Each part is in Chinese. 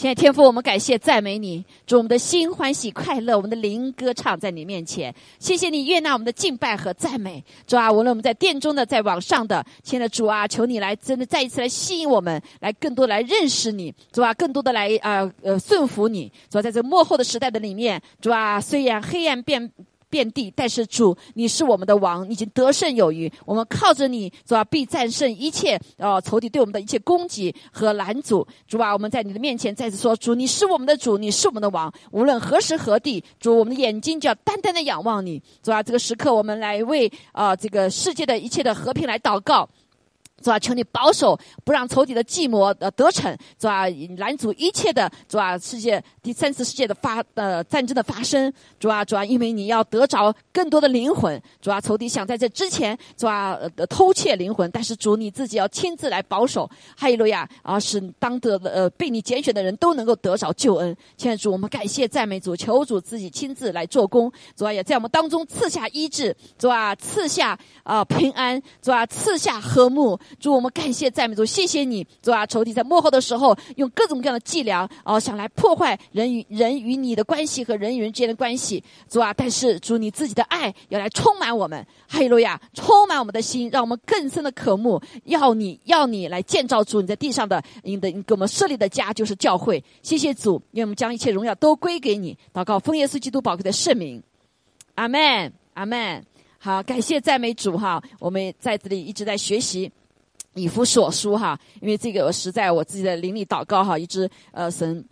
现在天父，我们感谢赞美你，主我们的心欢喜快乐，我们的灵歌唱在你面前。谢谢你悦纳我们的敬拜和赞美，主啊，无论我们在殿中的，在网上的，亲爱的主啊，求你来真的再一次来吸引我们，来更多来认识你，主啊，更多的来啊呃顺服你。主啊，在这幕后的时代的里面，主啊，虽然黑暗变。遍地，但是主，你是我们的王，已经得胜有余。我们靠着你，主啊，必战胜一切呃仇敌对我们的一切攻击和拦阻。主啊，我们在你的面前再次说，主，你是我们的主，你是我们的王。无论何时何地，主，我们的眼睛就要单单的仰望你。主啊，这个时刻，我们来为啊这个世界的一切的和平来祷告。主啊，求你保守，不让仇敌的计谋呃得逞。主啊，拦阻一切的主啊，世界第三次世界的发呃战争的发生。主啊，主啊，因为你要得着更多的灵魂。主啊，仇敌想在这之前主啊呃偷窃灵魂，但是主你自己要亲自来保守。哈利路亚啊，使当得的呃被你拣选的人都能够得着救恩。亲爱的主，我们感谢赞美主，求主自己亲自来做工。主啊，也在我们当中赐下医治。主啊，赐下啊平安。主啊，赐下和睦。主，我们感谢赞美主，谢谢你，主啊！仇敌在幕后的时候，用各种各样的伎俩，哦，想来破坏人与人与你的关系和人与人之间的关系，主啊！但是主，你自己的爱要来充满我们，哈利路亚，充满我们的心，让我们更深的渴慕，要你要你来建造主你在地上的你的你给我们设立的家，就是教会。谢谢主，愿我们将一切荣耀都归给你。祷告，奉耶稣基督宝贵的圣名，阿门，阿门。好，感谢赞美主哈，我们在这里一直在学习。以弗所书哈，因为这个我实在我自己的灵里祷告哈，一直呃神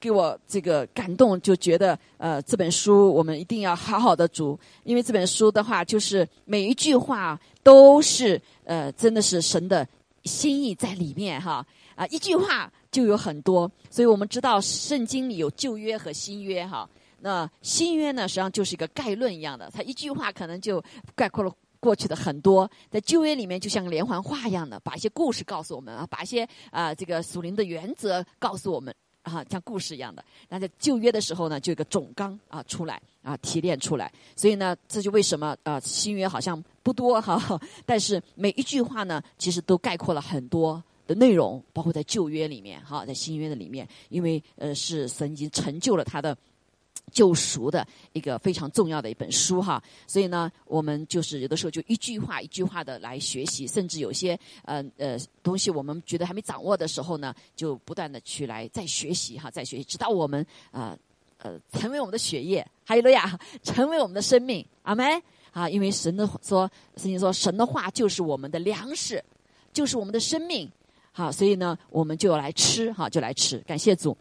给我这个感动，就觉得呃这本书我们一定要好好的读，因为这本书的话，就是每一句话都是呃真的是神的心意在里面哈啊一句话就有很多，所以我们知道圣经里有旧约和新约哈，那新约呢实际上就是一个概论一样的，它一句话可能就概括了。过去的很多在旧约里面，就像连环画一样的，把一些故事告诉我们啊，把一些啊这个属灵的原则告诉我们啊，像故事一样的。那在旧约的时候呢，就有个总纲啊出来啊提炼出来。所以呢，这就为什么啊新约好像不多哈，但是每一句话呢，其实都概括了很多的内容，包括在旧约里面哈，在新约的里面，因为呃是神已经成就了他的。救赎的一个非常重要的一本书哈，所以呢，我们就是有的时候就一句话一句话的来学习，甚至有些呃呃东西我们觉得还没掌握的时候呢，就不断的去来再学习哈，再学习，直到我们啊呃成为我们的血液，还有了呀，成为我们的生命，阿门啊！因为神的说，圣经说神的话就是我们的粮食，就是我们的生命，好，所以呢，我们就来吃哈，就来吃，感谢主。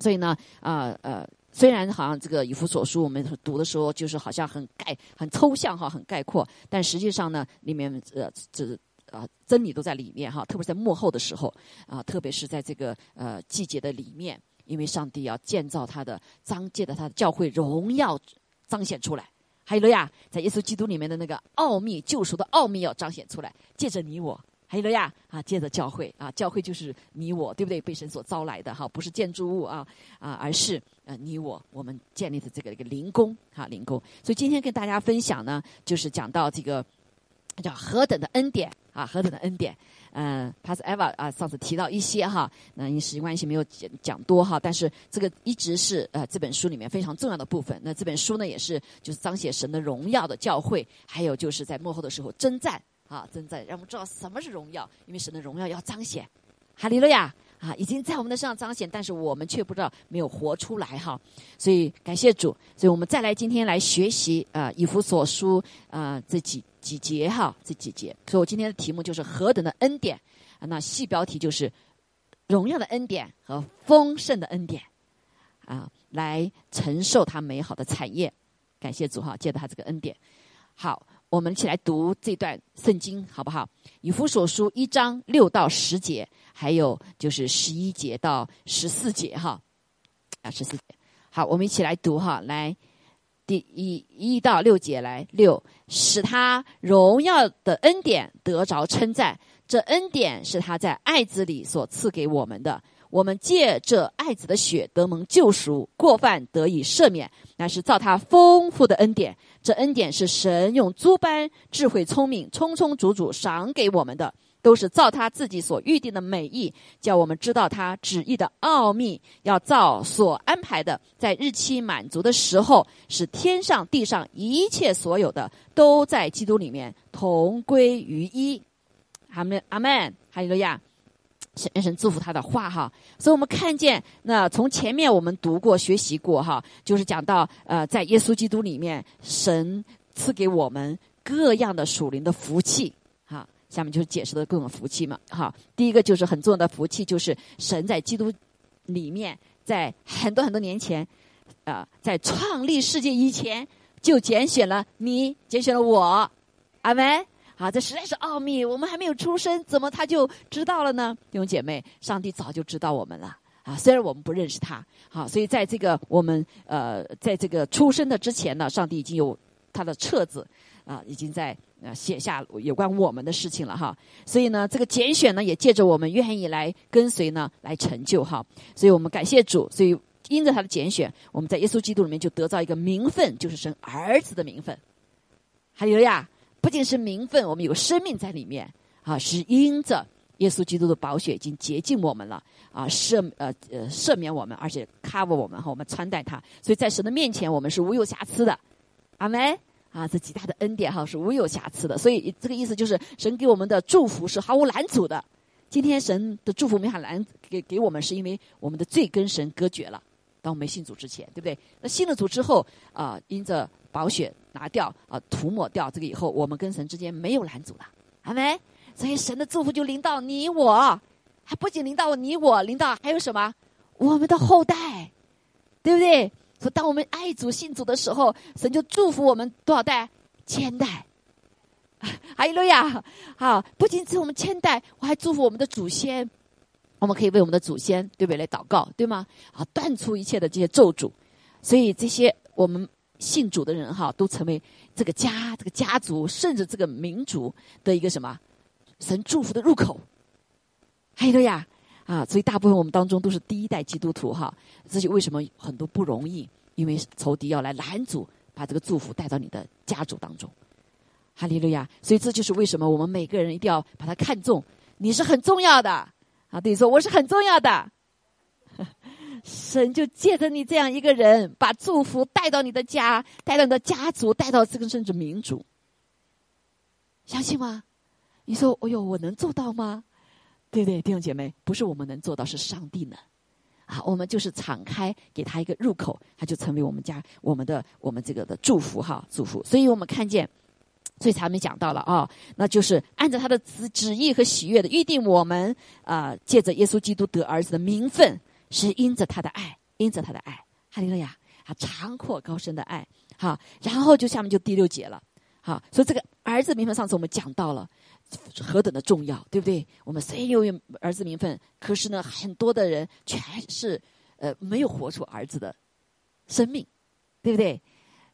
所以呢，啊呃。虽然好像这个以弗所书我们读的时候就是好像很概很抽象哈很概括，但实际上呢里面呃这啊真理都在里面哈，特别在幕后的时候啊，特别是在这个呃季节的里面，因为上帝要建造他的章借的他的教会荣耀彰显出来，还有了呀，在耶稣基督里面的那个奥秘救赎的奥秘要彰显出来，借着你我。还有了呀，啊，接着教会啊，教会就是你我，对不对？被神所招来的哈，不是建筑物啊啊，而是呃你我，我们建立的这个一个灵宫哈，灵宫。所以今天跟大家分享呢，就是讲到这个叫何等的恩典啊，何等的恩典。嗯，Pas Eva 啊，上次提到一些哈，那因时间关系没有讲讲多哈，但是这个一直是呃这本书里面非常重要的部分。那这本书呢，也是就是彰显神的荣耀的教会，还有就是在幕后的时候征战。啊，正在让我们知道什么是荣耀，因为神的荣耀要彰显，哈利路亚啊，已经在我们的身上彰显，但是我们却不知道没有活出来哈。所以感谢主，所以我们再来今天来学习啊，以弗所书啊这几几节哈，这几节。所以我今天的题目就是何等的恩典啊，那细标题就是荣耀的恩典和丰盛的恩典啊，来承受他美好的产业。感谢主哈，借着他这个恩典，好。我们一起来读这段圣经，好不好？以弗所书一章六到十节，还有就是十一节到十四节，哈，啊，十四节。好，我们一起来读哈，来第一一到六节，来六，使他荣耀的恩典得着称赞，这恩典是他在爱子里所赐给我们的。我们借这爱子的血得蒙救赎，过犯得以赦免，乃是造他丰富的恩典。这恩典是神用诸般智慧聪明，充充足足赏给我们的。都是照他自己所预定的美意，叫我们知道他旨意的奥秘，要照所安排的，在日期满足的时候，使天上地上一切所有的都在基督里面同归于一。阿门，阿门，哈利路亚。神神祝福他的话哈，所以我们看见那从前面我们读过学习过哈，就是讲到呃，在耶稣基督里面，神赐给我们各样的属灵的福气哈。下面就是解释的各种福气嘛哈。第一个就是很重要的福气，就是神在基督里面，在很多很多年前，啊，在创立世界以前就拣选了你，拣选了我，阿门。啊，这实在是奥秘。我们还没有出生，怎么他就知道了呢？弟兄姐妹，上帝早就知道我们了啊！虽然我们不认识他，好，所以在这个我们呃，在这个出生的之前呢，上帝已经有他的册子啊，已经在呃写下有关我们的事情了哈。所以呢，这个拣选呢，也借着我们愿意来跟随呢，来成就哈。所以我们感谢主，所以因着他的拣选，我们在耶稣基督里面就得到一个名分，就是生儿子的名分。还有呀。不仅是名分，我们有生命在里面啊，是因着耶稣基督的宝血已经洁净我们了啊，赦呃呃赦免我们，而且 cover 我们和我们穿戴它，所以在神的面前我们是无有瑕疵的，阿门啊，这极大的恩典哈是无有瑕疵的，所以这个意思就是神给我们的祝福是毫无拦阻的。今天神的祝福没法拦给给我们，是因为我们的罪跟神隔绝了。当我们信主之前，对不对？那信了主之后啊，因着宝血拿掉啊，涂抹掉这个以后，我们跟神之间没有拦阻了，好没？所以神的祝福就临到你我，还不仅临到你我，临到还有什么？我们的后代，对不对？说当我们爱主信主的时候，神就祝福我们多少代？千代。哈利路亚！好，不仅是我们千代，我还祝福我们的祖先。我们可以为我们的祖先对不对来祷告，对吗？啊，断除一切的这些咒诅，所以这些我们信主的人哈，都成为这个家、这个家族，甚至这个民族的一个什么神祝福的入口。还有呀，啊，所以大部分我们当中都是第一代基督徒哈，这就为什么很多不容易，因为仇敌要来拦阻，把这个祝福带到你的家族当中。哈利路亚！所以这就是为什么我们每个人一定要把它看重，你是很重要的。啊，对，说我是很重要的，神就借着你这样一个人，把祝福带到你的家，带到你的家族，带到这个甚至民族，相信吗？你说，哎呦，我能做到吗？对不对，弟兄姐妹，不是我们能做到，是上帝能。啊，我们就是敞开，给他一个入口，他就成为我们家我们的我们这个的祝福哈，祝福。所以我们看见。所以才没讲到了啊，那就是按照他的旨旨意和喜悦的预定，我们啊借着耶稣基督得儿子的名分，是因着他的爱，因着他的爱，哈利路亚啊，长阔高深的爱，好，然后就下面就第六节了，好，所以这个儿子名分上次我们讲到了何等的重要，对不对？我们虽然有儿子名分，可是呢，很多的人全是呃没有活出儿子的生命，对不对？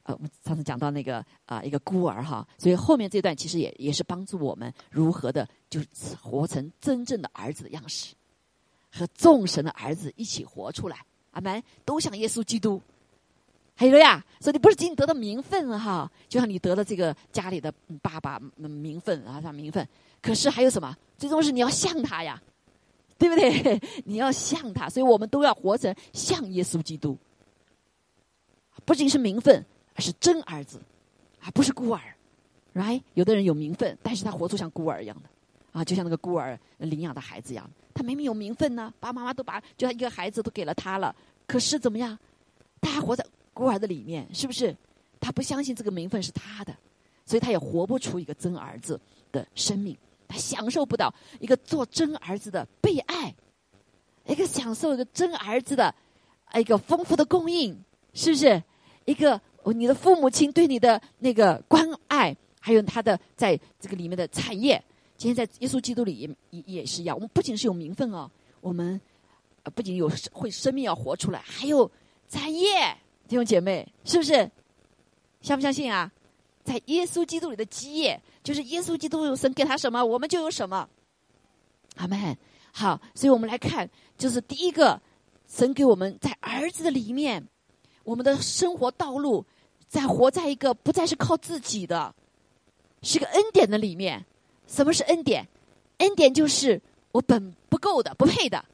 呃，我们上次讲到那个啊，一个孤儿哈，所以后面这段其实也也是帮助我们如何的，就是活成真正的儿子的样式，和众神的儿子一起活出来。阿门，都像耶稣基督。还有呀，所以你不是仅仅得到名分哈，就像你得了这个家里的爸爸名分啊，像名分，可是还有什么？最终是你要像他呀，对不对？你要像他，所以我们都要活成像耶稣基督，不仅是名分。是真儿子，啊不是孤儿，right？有的人有名分，但是他活出像孤儿一样的，啊，就像那个孤儿领养的孩子一样。他明明有名分呢，爸爸妈妈都把就他一个孩子都给了他了，可是怎么样？他还活在孤儿的里面，是不是？他不相信这个名分是他的，所以他也活不出一个真儿子的生命，他享受不到一个做真儿子的被爱，一个享受一个真儿子的一个丰富的供应，是不是？一个。哦，你的父母亲对你的那个关爱，还有他的在这个里面的产业，今天在耶稣基督里也也也是一样。我们不仅是有名分哦，我们不仅有会生命要活出来，还有产业，弟兄姐妹，是不是？相不相信啊？在耶稣基督里的基业，就是耶稣基督有神给他什么，我们就有什么。阿门。好，所以我们来看，就是第一个，神给我们在儿子的里面。我们的生活道路，在活在一个不再是靠自己的，是个恩典的里面。什么是恩典？恩典就是我本不够的、不配的，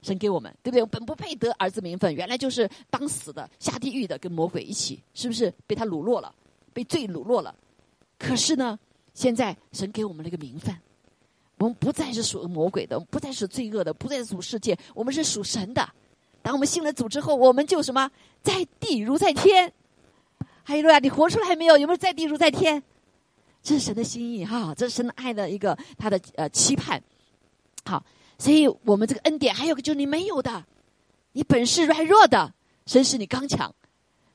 神给我们，对不对？我本不配得儿子名分，原来就是当死的、下地狱的，跟魔鬼一起，是不是被他掳落了，被罪掳落了？可是呢，现在神给我们了一个名分，我们不再是属魔鬼的，不再是罪恶的，不再是属世界，我们是属神的。当我们信了主之后，我们就什么，在地如在天。还有路亚，你活出来没有？有没有在地如在天？这是神的心意哈，这是神的爱的一个他的呃期盼。好，所以我们这个恩典还有个就是你没有的，你本是软弱的，神使你刚强；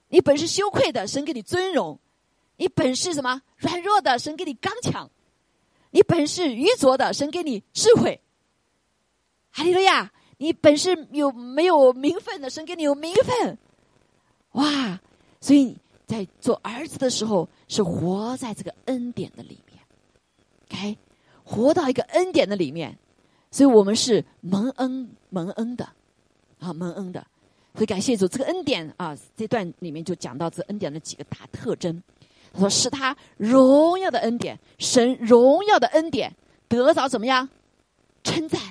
你本是羞愧的，神给你尊荣；你本是什么软弱的，神给你刚强；你本是愚拙的，神给你智慧。哈利路亚！你本是有没有名分的，神给你有名分。所以。在做儿子的时候，是活在这个恩典的里面，OK，活到一个恩典的里面，所以我们是蒙恩蒙恩的，啊蒙恩的，所以感谢主，这个恩典啊，这段里面就讲到这恩典的几个大特征。他说是他荣耀的恩典，神荣耀的恩典得着怎么样称赞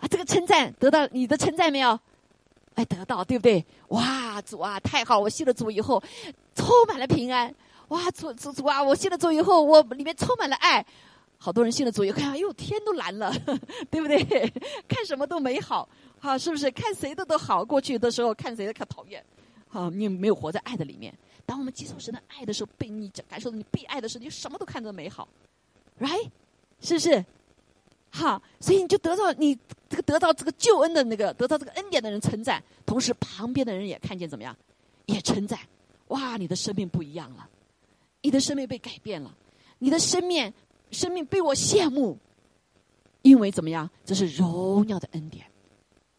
啊？这个称赞得到你的称赞没有？哎，得到对不对？哇，主啊，太好！我信了主以后，充满了平安。哇，主主主啊，我信了主以后，我里面充满了爱。好多人信了主以后，哎呦，天都蓝了，对不对？看什么都美好，好，是不是？看谁的都好。过去的时候看谁的可讨厌，好，你没有活在爱的里面。当我们接受神的爱的时候，被你感受到你被爱的时候，你什么都看着美好，right？是不是？哈，所以你就得到你这个得到这个救恩的那个得到这个恩典的人称赞，同时旁边的人也看见怎么样，也称赞。哇，你的生命不一样了，你的生命被改变了，你的生命生命被我羡慕，因为怎么样？这是荣耀的恩典，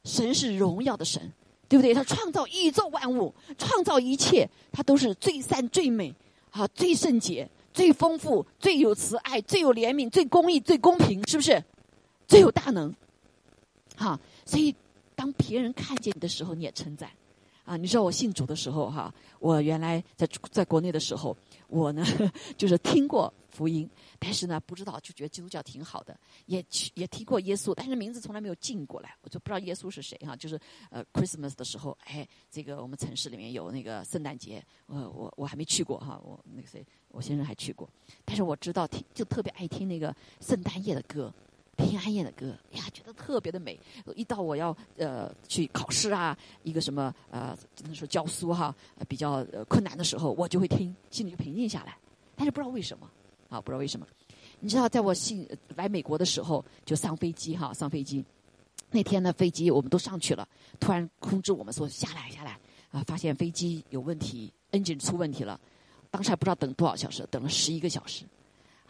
神是荣耀的神，对不对？他创造宇宙万物，创造一切，他都是最善最美，啊，最圣洁、最丰富、最有慈爱、最有怜悯、最公义、最公平，是不是？最有大能，哈！所以当别人看见你的时候，你也称赞，啊！你知道我信主的时候，哈，我原来在在国内的时候，我呢 就是听过福音，但是呢不知道，就觉得基督教挺好的，也也听过耶稣，但是名字从来没有进过来，我就不知道耶稣是谁哈。就是呃，Christmas 的时候，哎，这个我们城市里面有那个圣诞节，我我我还没去过哈，我那个谁，我先生还去过，但是我知道听就特别爱听那个圣诞夜的歌。平安夜的歌呀，觉得特别的美。一到我要呃去考试啊，一个什么呃，只能说教书哈，比较困难的时候，我就会听，心里就平静下来。但是不知道为什么啊，不知道为什么。你知道，在我信来美国的时候，就上飞机哈，上飞机那天呢，飞机我们都上去了，突然通知我们说下来下来啊，发现飞机有问题，engine 出问题了。当时还不知道等多少小时，等了十一个小时。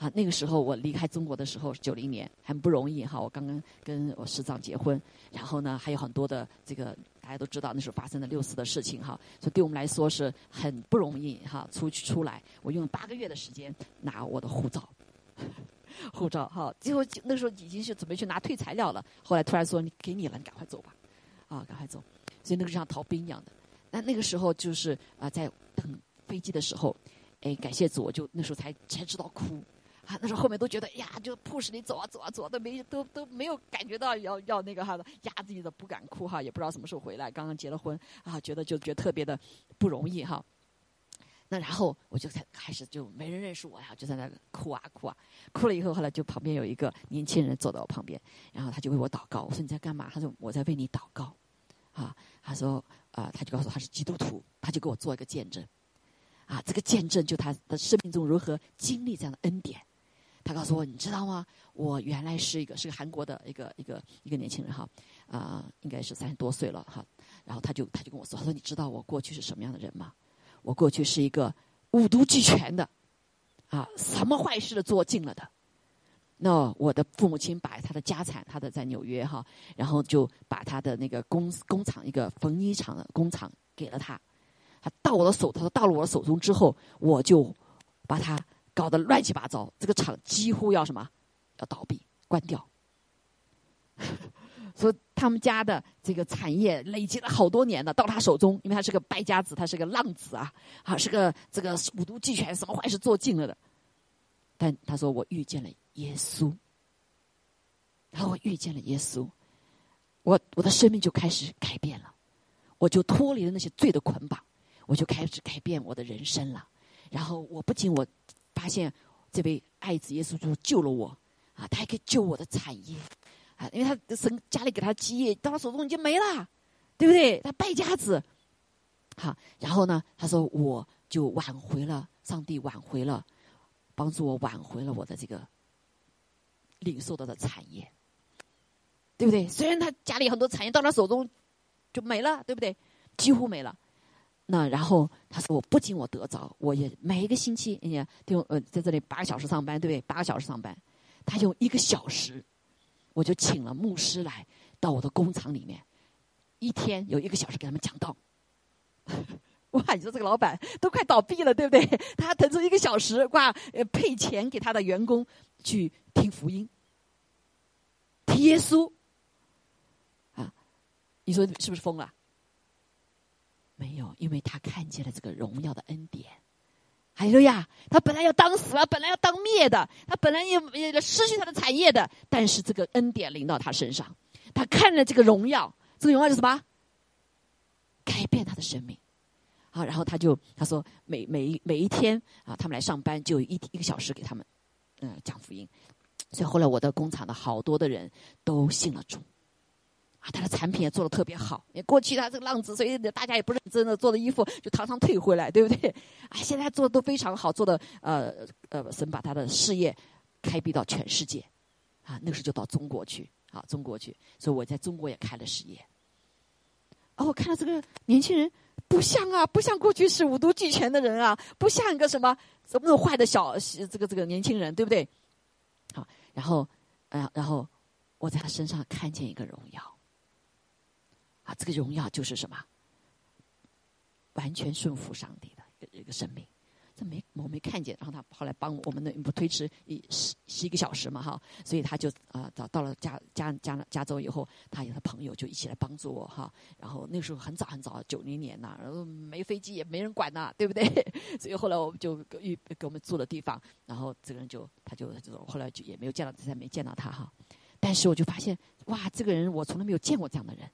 啊，那个时候我离开中国的时候，九零年很不容易哈。我刚刚跟我师长结婚，然后呢还有很多的这个大家都知道那时候发生的六四的事情哈，所以对我们来说是很不容易哈。出去出来，我用了八个月的时间拿我的护照，护照哈。最后那时候已经是准备去拿退材料了，后来突然说你给你了，你赶快走吧，啊，赶快走。所以那个像逃兵一样的。那那个时候就是啊，在等飞机的时候，哎，感谢主，我就那时候才才知道哭。啊，那时候后面都觉得呀，就 push 你走啊走啊走，都没都都没有感觉到要要那个哈的压自己的不敢哭哈，也不知道什么时候回来，刚刚结了婚啊，觉得就觉得特别的不容易哈。那然后我就才开始就没人认识我呀，就在那哭啊哭啊，哭了以后后来就旁边有一个年轻人坐在我旁边，然后他就为我祷告。我说你在干嘛？他说我在为你祷告。啊，他说啊，他就告诉他是基督徒，他就给我做一个见证。啊，这个见证就他的生命中如何经历这样的恩典。他告诉我，你知道吗？我原来是一个是个韩国的一个一个一个年轻人哈，啊，应该是三十多岁了哈。然后他就他就跟我说，他说你知道我过去是什么样的人吗？我过去是一个五毒俱全的，啊，什么坏事都做尽了的。那我的父母亲把他的家产，他的在纽约哈，然后就把他的那个工工厂一个缝衣厂的工厂给了他。他到我的手，他说到了我的手中之后，我就把他。搞得乱七八糟，这个厂几乎要什么，要倒闭关掉。所以他们家的这个产业累积了好多年了，到他手中，因为他是个败家子，他是个浪子啊，啊，是个这个五毒俱全，什么坏事做尽了的。但他说我遇见了耶稣，然后我遇见了耶稣，我我的生命就开始改变了，我就脱离了那些罪的捆绑，我就开始改变我的人生了。然后我不仅我发现这位爱子耶稣就救了我啊，他还可以救我的产业啊，因为他神家里给他基业到他手中已经没了，对不对？他败家子。好，然后呢，他说我就挽回了，上帝挽回了，帮助我挽回了我的这个领受到的产业。对不对？虽然他家里很多产业到他手中就没了，对不对？几乎没了。那然后他说：“我不仅我得着，我也每一个星期，你看，用呃在这里八个小时上班，对不对？八个小时上班，他用一个小时，我就请了牧师来到我的工厂里面，一天有一个小时给他们讲道。哇，你说这个老板都快倒闭了，对不对？他腾出一个小时，哇，呃，配钱给他的员工去听福音，听耶稣啊。”你说是不是疯了？没有，因为他看见了这个荣耀的恩典。还有呀，他本来要当死了，本来要当灭的，他本来也也失去他的产业的，但是这个恩典临到他身上，他看了这个荣耀，这个荣耀是什么？改变他的生命。好，然后他就他说，每每每一天啊，他们来上班就一一个小时给他们嗯讲福音，所以后来我的工厂的好多的人都信了主。啊，他的产品也做的特别好。你过去他这个浪子，所以大家也不认真的做的衣服，就常常退回来，对不对？啊，现在做的都非常好，做的呃呃，神把他的事业开辟到全世界。啊，那时候就到中国去，啊，中国去，所以我在中国也开了事业。哦，我看到这个年轻人不像啊，不像过去是五毒俱全的人啊，不像一个什么什么那坏的小这个这个年轻人，对不对？好，然后，呃，然后我在他身上看见一个荣耀。啊，这个荣耀就是什么？完全顺服上帝的一个一个生命，这没我没看见。然后他后来帮我们的不推迟一十十一个小时嘛，哈，所以他就啊找到了加加加加州以后，他有他朋友就一起来帮助我哈。然后那时候很早很早，九零年呐，然后没飞机也没人管呐，对不对？所以后来我们就预给我们住的地方，然后这个人就他就这种后来就也没有见到，再没见到他哈。但是我就发现，哇，这个人我从来没有见过这样的人。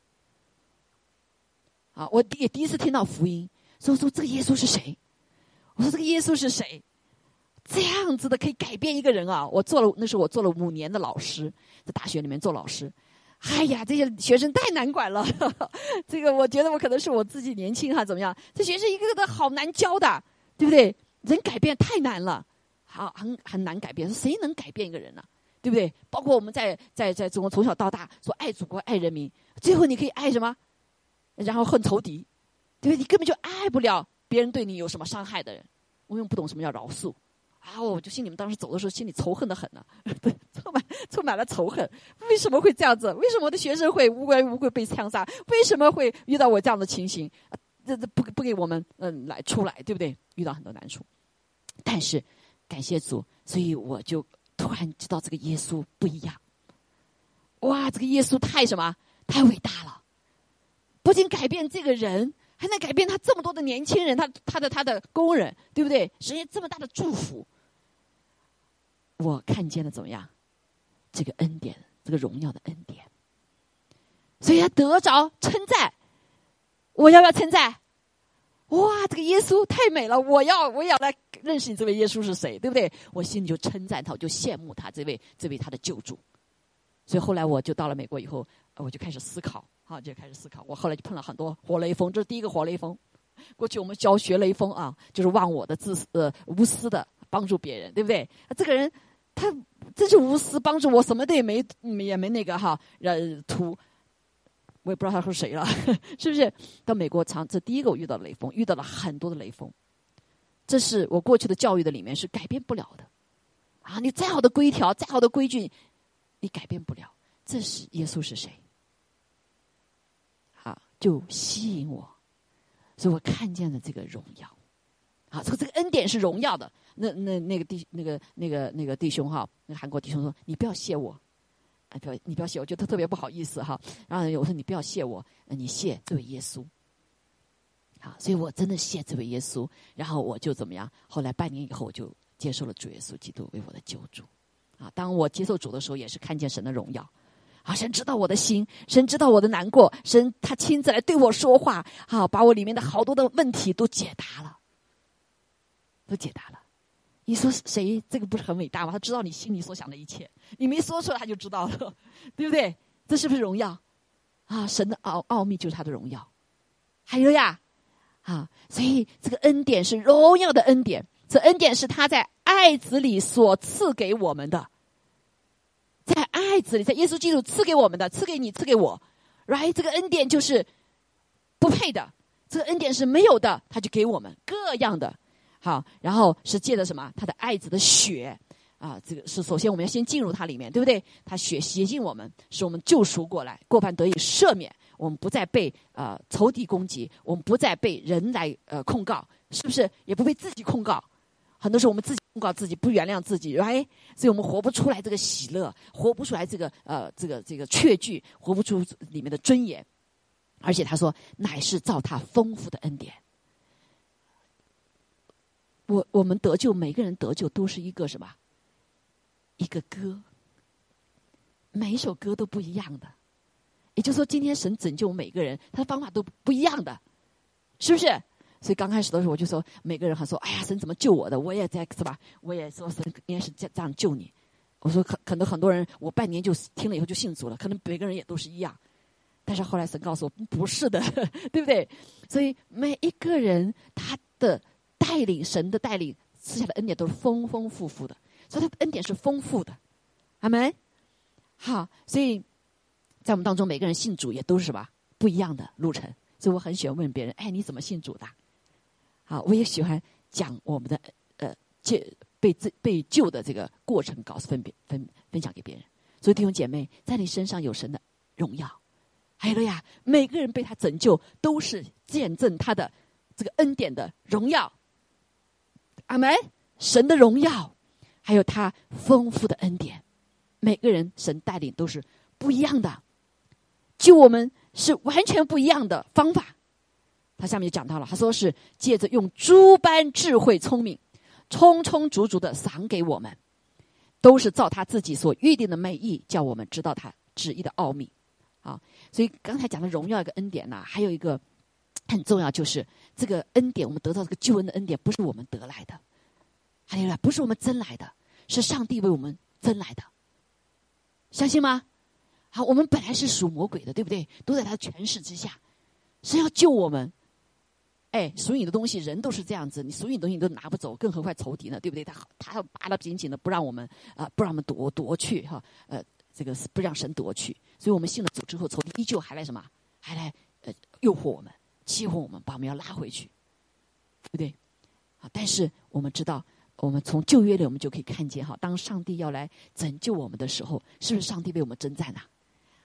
啊！我也第一次听到福音，说说这个耶稣是谁？我说这个耶稣是谁？这样子的可以改变一个人啊！我做了那时候我做了五年的老师，在大学里面做老师。哎呀，这些学生太难管了。这个我觉得我可能是我自己年轻哈，怎么样？这学生一个个都好难教的，对不对？人改变太难了，好很很难改变。谁能改变一个人呢？对不对？包括我们在在在中国从小到大说爱祖国爱人民，最后你可以爱什么？然后恨仇敌，对不对？你根本就爱不了别人对你有什么伤害的人。我又不懂什么叫饶恕，啊，我就心里面当时走的时候心里仇恨的很呢，对 充满充满了仇恨。为什么会这样子？为什么我的学生会无缘无故被枪杀？为什么会遇到我这样的情形？这这不不给我们嗯来出来，对不对？遇到很多难处，但是感谢主，所以我就突然知道这个耶稣不一样。哇，这个耶稣太什么？太伟大了。不仅改变这个人，还能改变他这么多的年轻人，他他的他的工人，对不对？实现这么大的祝福，我看见了怎么样？这个恩典，这个荣耀的恩典，所以他得着称赞。我要不要称赞？哇，这个耶稣太美了！我要，我要来认识你这位耶稣是谁，对不对？我心里就称赞他，我就羡慕他这位这位他的救主。所以后来我就到了美国以后，我就开始思考。好，就开始思考。我后来就碰了很多活雷锋，这是第一个活雷锋。过去我们教学雷锋啊，就是忘我的、自私、呃无私的帮助别人，对不对？这个人他真是无私，帮助我，什么的也没也没那个哈，呃图。我也不知道他是谁了，是不是？到美国长这第一个我遇到雷锋，遇到了很多的雷锋。这是我过去的教育的里面是改变不了的。啊，你再好的规条，再好的规矩，你改变不了。这是耶稣是谁？就吸引我，所以我看见了这个荣耀。好，这个这个恩典是荣耀的。那那那个弟那个那个那个弟兄哈，那韩国弟兄说：“你不要谢我，啊，不要你不要谢我，觉得特别不好意思哈。”然后我说：“你不要谢我，你谢这位耶稣。”好，所以我真的谢这位耶稣。然后我就怎么样？后来半年以后，我就接受了主耶稣基督为我的救主。啊，当我接受主的时候，也是看见神的荣耀。啊，神知道我的心，神知道我的难过，神他亲自来对我说话，好，把我里面的好多的问题都解答了，都解答了。你说谁这个不是很伟大吗？他知道你心里所想的一切，你没说出来他就知道了，对不对？这是不是荣耀？啊，神的奥奥秘就是他的荣耀。还有呀，啊，所以这个恩典是荣耀的恩典，这恩典是他在爱子里所赐给我们的。在爱子里，在耶稣基督赐给我们的，赐给你，赐给我，right？这个恩典就是不配的，这个恩典是没有的，他就给我们各样的。好，然后是借着什么？他的爱子的血啊，这个是首先我们要先进入它里面，对不对？他血洗净我们，使我们救赎过来，过犯得以赦免，我们不再被呃仇敌攻击，我们不再被人来呃控告，是不是？也不被自己控告。很多时候我们自己控告自己，不原谅自己，哎，所以我们活不出来这个喜乐，活不出来这个呃这个这个确据，活不出里面的尊严。而且他说，乃是照他丰富的恩典。我我们得救，每个人得救都是一个什么？一个歌，每一首歌都不一样的。也就是说，今天神拯救每个人，他的方法都不一样的，是不是？所以刚开始的时候，我就说，每个人还说：“哎呀，神怎么救我的？”我也在是吧？我也说神应该是这这样救你。我说可可能很多人，我半年就听了以后就信主了，可能每个人也都是一样。但是后来神告诉我，不是的，对不对？所以每一个人他的带领，神的带领赐下的恩典都是丰丰富富的，所以他的恩典是丰富的。阿门。好，所以在我们当中，每个人信主也都是什么不一样的路程。所以我很喜欢问别人：“哎，你怎么信主的？”好，我也喜欢讲我们的呃救被自被救的这个过程，告诉分别分分享给别人。所以弟兄姐妹，在你身上有神的荣耀，还有呀，每个人被他拯救，都是见证他的这个恩典的荣耀。阿门！神的荣耀，还有他丰富的恩典，每个人神带领都是不一样的，救我们是完全不一样的方法。他下面就讲到了，他说是借着用诸般智慧聪明，充充足足的赏给我们，都是照他自己所预定的美意，叫我们知道他旨意的奥秘。啊，所以刚才讲的荣耀一个恩典呢，还有一个很重要，就是这个恩典，我们得到这个救恩的恩典，不是我们得来的，还有呢，不是我们争来的，是上帝为我们争来的，相信吗？好，我们本来是属魔鬼的，对不对？都在他的权势之下，是要救我们。哎，属你的东西，人都是这样子。你属你东西都拿不走，更何况仇敌呢？对不对？他他要扒得紧紧的，不让我们啊，不让我们夺夺去哈。呃，这个不让神夺去。所以我们信了主之后，仇敌依旧还来什么？还来呃诱惑我们，欺负我们，把我们要拉回去，对不对？啊，但是我们知道，我们从旧约里我们就可以看见哈，当上帝要来拯救我们的时候，是不是上帝为我们征战呐？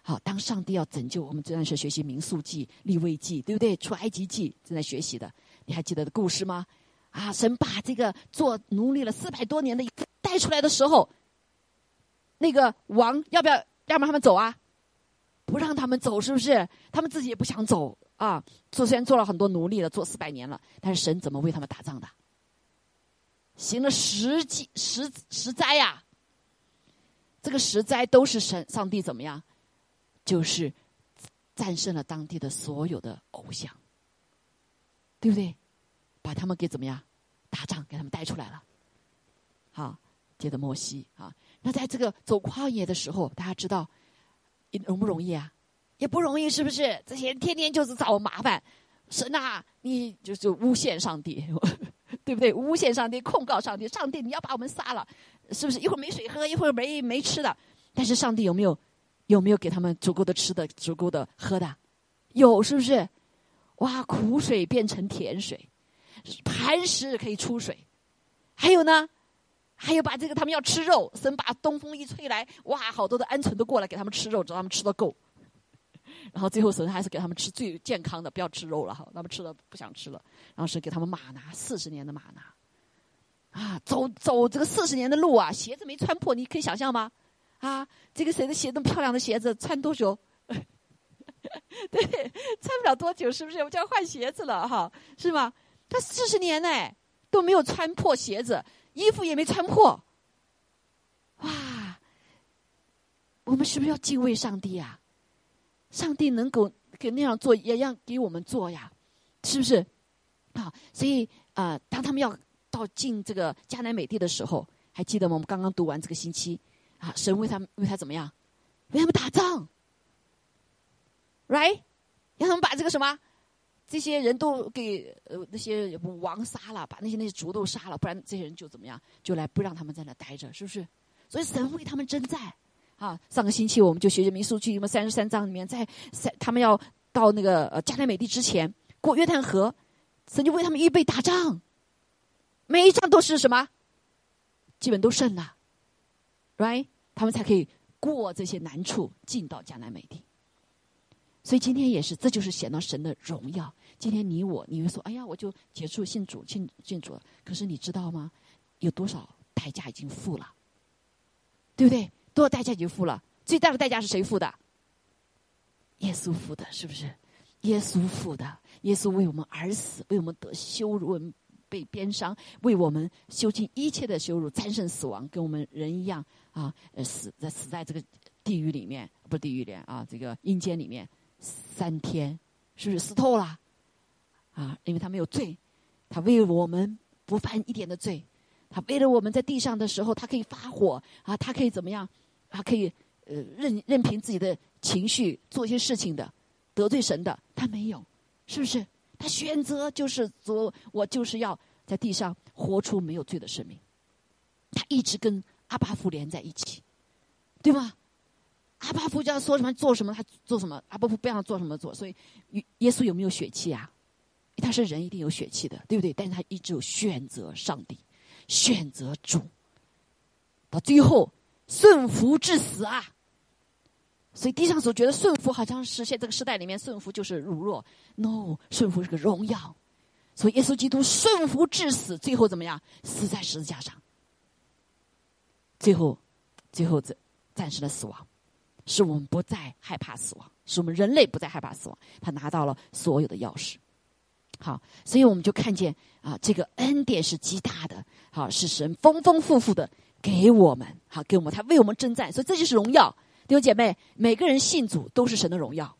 好，当上帝要拯救我们，正在是学习民数记、立位记，对不对？出埃及记正在学习的，你还记得的故事吗？啊，神把这个做奴隶了四百多年的带出来的时候，那个王要不要要让他们走啊？不让他们走，是不是？他们自己也不想走啊。做虽然做了很多奴隶了，做四百年了，但是神怎么为他们打仗的？行了十几十十灾呀！这个十灾都是神上帝怎么样？就是战胜了当地的所有的偶像，对不对？把他们给怎么样？打仗给他们带出来了。好，接着摩西啊，那在这个走旷野的时候，大家知道容不容易啊？也不容易，是不是？这些人天天就是找麻烦，神啊，你就是诬陷上帝，对不对？诬陷上帝，控告上帝，上帝你要把我们杀了，是不是？一会儿没水喝，一会儿没没吃的，但是上帝有没有？有没有给他们足够的吃的、足够的喝的？有，是不是？哇，苦水变成甜水，磐石可以出水。还有呢？还有把这个他们要吃肉，神把东风一吹来，哇，好多的鹌鹑都过来给他们吃肉，让他们吃的够。然后最后神还是给他们吃最健康的，不要吃肉了哈，他们吃的不想吃了。然后是给他们马拿四十年的马拿，啊，走走这个四十年的路啊，鞋子没穿破，你可以想象吗？啊，这个谁的鞋那么漂亮的鞋子穿多久？对，穿不了多久，是不是？我就要换鞋子了，哈，是吗？他四十年呢都没有穿破鞋子，衣服也没穿破。哇，我们是不是要敬畏上帝啊？上帝能够给那样做，也要给我们做呀，是不是？啊，所以啊，当他们要到进这个迦南美地的时候，还记得吗？我们刚刚读完这个星期啊，神为他们为他怎么样？为他们打仗，right？让他们把这个什么这些人都给呃那些王杀了，把那些那些族都杀了，不然这些人就怎么样？就来不让他们在那待着，是不是？所以神为他们征战。啊，上个星期我们就学习民数记，什么三十三章里面，在三他们要到那个呃加南美地之前过约旦河，神就为他们预备打仗，每一仗都是什么？基本都胜了，right？他们才可以过这些难处，进到迦南美地。所以今天也是，这就是显到神的荣耀。今天你我，你会说：“哎呀，我就接触信主，信信主。”可是你知道吗？有多少代价已经付了，对不对？多少代价已经付了？最大的代价是谁付的？耶稣付的，是不是？耶稣付的，耶稣为我们而死，为我们得羞辱，被鞭伤，为我们修尽一切的羞辱，战胜死亡，跟我们人一样啊！死在死在这个地狱里面，不是地狱里啊，这个阴间里面三天，是不是死透了？啊，因为他没有罪，他为我们不犯一点的罪，他为了我们在地上的时候，他可以发火啊，他可以怎么样？他可以呃任任凭自己的情绪做一些事情的，得罪神的他没有，是不是？他选择就是做，我就是要在地上活出没有罪的生命。他一直跟阿巴夫连在一起，对吗？阿巴夫叫他说什么做什么，他做什么；阿巴夫不让做什么做。所以，耶稣有没有血气啊？他是人，一定有血气的，对不对？但是他一直有选择上帝，选择主，到最后。顺服至死啊！所以地上所觉得顺服好像是现这个时代里面顺服就是辱弱，no，顺服是个荣耀。所以耶稣基督顺服至死，最后怎么样？死在十字架上。最后，最后这战胜了死亡，使我们不再害怕死亡，使我们人类不再害怕死亡。他拿到了所有的钥匙。好，所以我们就看见啊，这个恩典是极大的，好，是神丰丰富富的。给我们，好，给我们，他为我们征战，所以这就是荣耀。弟兄姐妹，每个人信主都是神的荣耀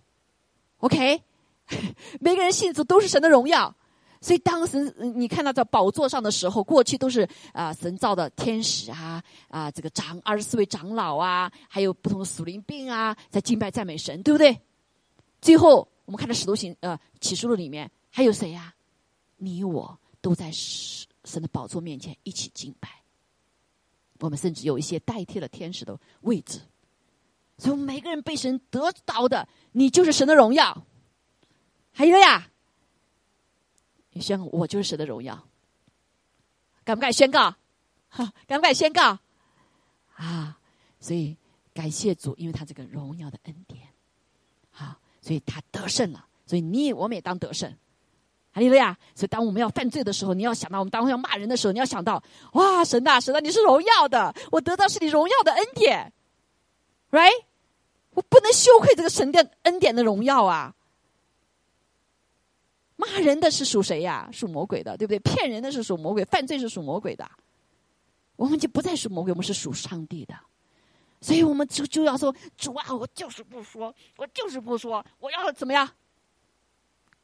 ，OK？每个人信主都是神的荣耀。所以当时你看到在宝座上的时候，过去都是啊神造的天使啊啊这个长二十四位长老啊，还有不同的属灵病啊，在敬拜赞美神，对不对？最后我们看到使徒行呃启示录里面还有谁呀？你我都在神的宝座面前一起敬拜。我们甚至有一些代替了天使的位置，所以每个人被神得到的，你就是神的荣耀。还有呀，你宣告我就是神的荣耀，敢不敢宣告？哈，敢不敢宣告？啊，所以感谢主，因为他这个荣耀的恩典，好，所以他得胜了，所以你我们也当得胜。哈利路亚！所以当我们要犯罪的时候，你要想到我们当要骂人的时候，你要想到哇，神呐，神呐，你是荣耀的，我得到是你荣耀的恩典，right？我不能羞愧这个神的恩典的荣耀啊！骂人的是属谁呀？属魔鬼的，对不对？骗人的是属魔鬼，犯罪是属魔鬼的。我们就不再属魔鬼，我们是属上帝的。所以我们就就要说主啊，我就是不说，我就是不说，我要怎么样？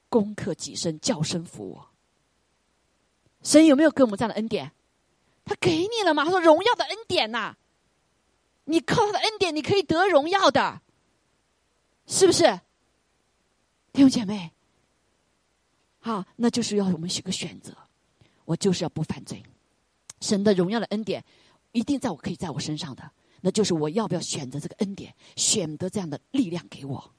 攻克己身，叫声服我。神有没有给我们这样的恩典？他给你了吗？他说：“荣耀的恩典呐，你靠他的恩典，你可以得荣耀的，是不是？”弟兄姐妹，好，那就是要我们一个选择。我就是要不犯罪。神的荣耀的恩典一定在我可以在我身上的，那就是我要不要选择这个恩典，选择这样的力量给我。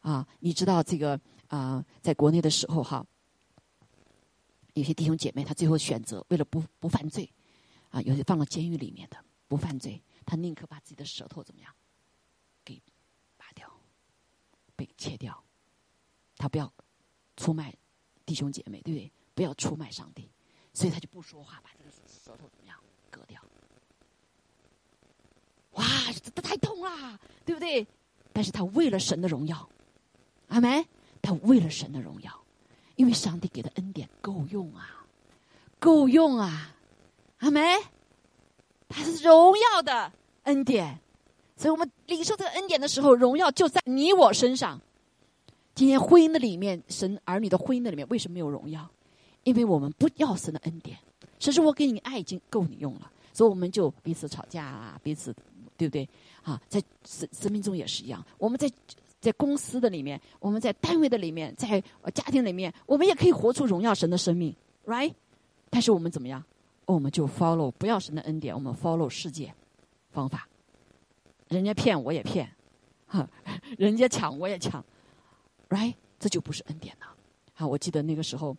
啊，你知道这个啊，在国内的时候哈，有些弟兄姐妹他最后选择为了不不犯罪，啊，有些放到监狱里面的不犯罪，他宁可把自己的舌头怎么样，给拔掉，被切掉，他不要出卖弟兄姐妹，对不对？不要出卖上帝，所以他就不说话，把这个舌头怎么样割掉。哇，这太痛啦，对不对？但是他为了神的荣耀。阿门！他为了神的荣耀，因为上帝给的恩典够用啊，够用啊！阿门！他是荣耀的恩典。所以我们领受这个恩典的时候，荣耀就在你我身上。今天婚姻的里面，神儿女的婚姻的里面，为什么没有荣耀？因为我们不要神的恩典。神说我给你爱已经够你用了，所以我们就彼此吵架啊，彼此对不对？啊，在生生命中也是一样。我们在在公司的里面，我们在单位的里面，在家庭里面，我们也可以活出荣耀神的生命，right？但是我们怎么样？我们就 follow 不要神的恩典，我们 follow 世界方法。人家骗我也骗，哈，人家抢我也抢，right？这就不是恩典了。好，我记得那个时候，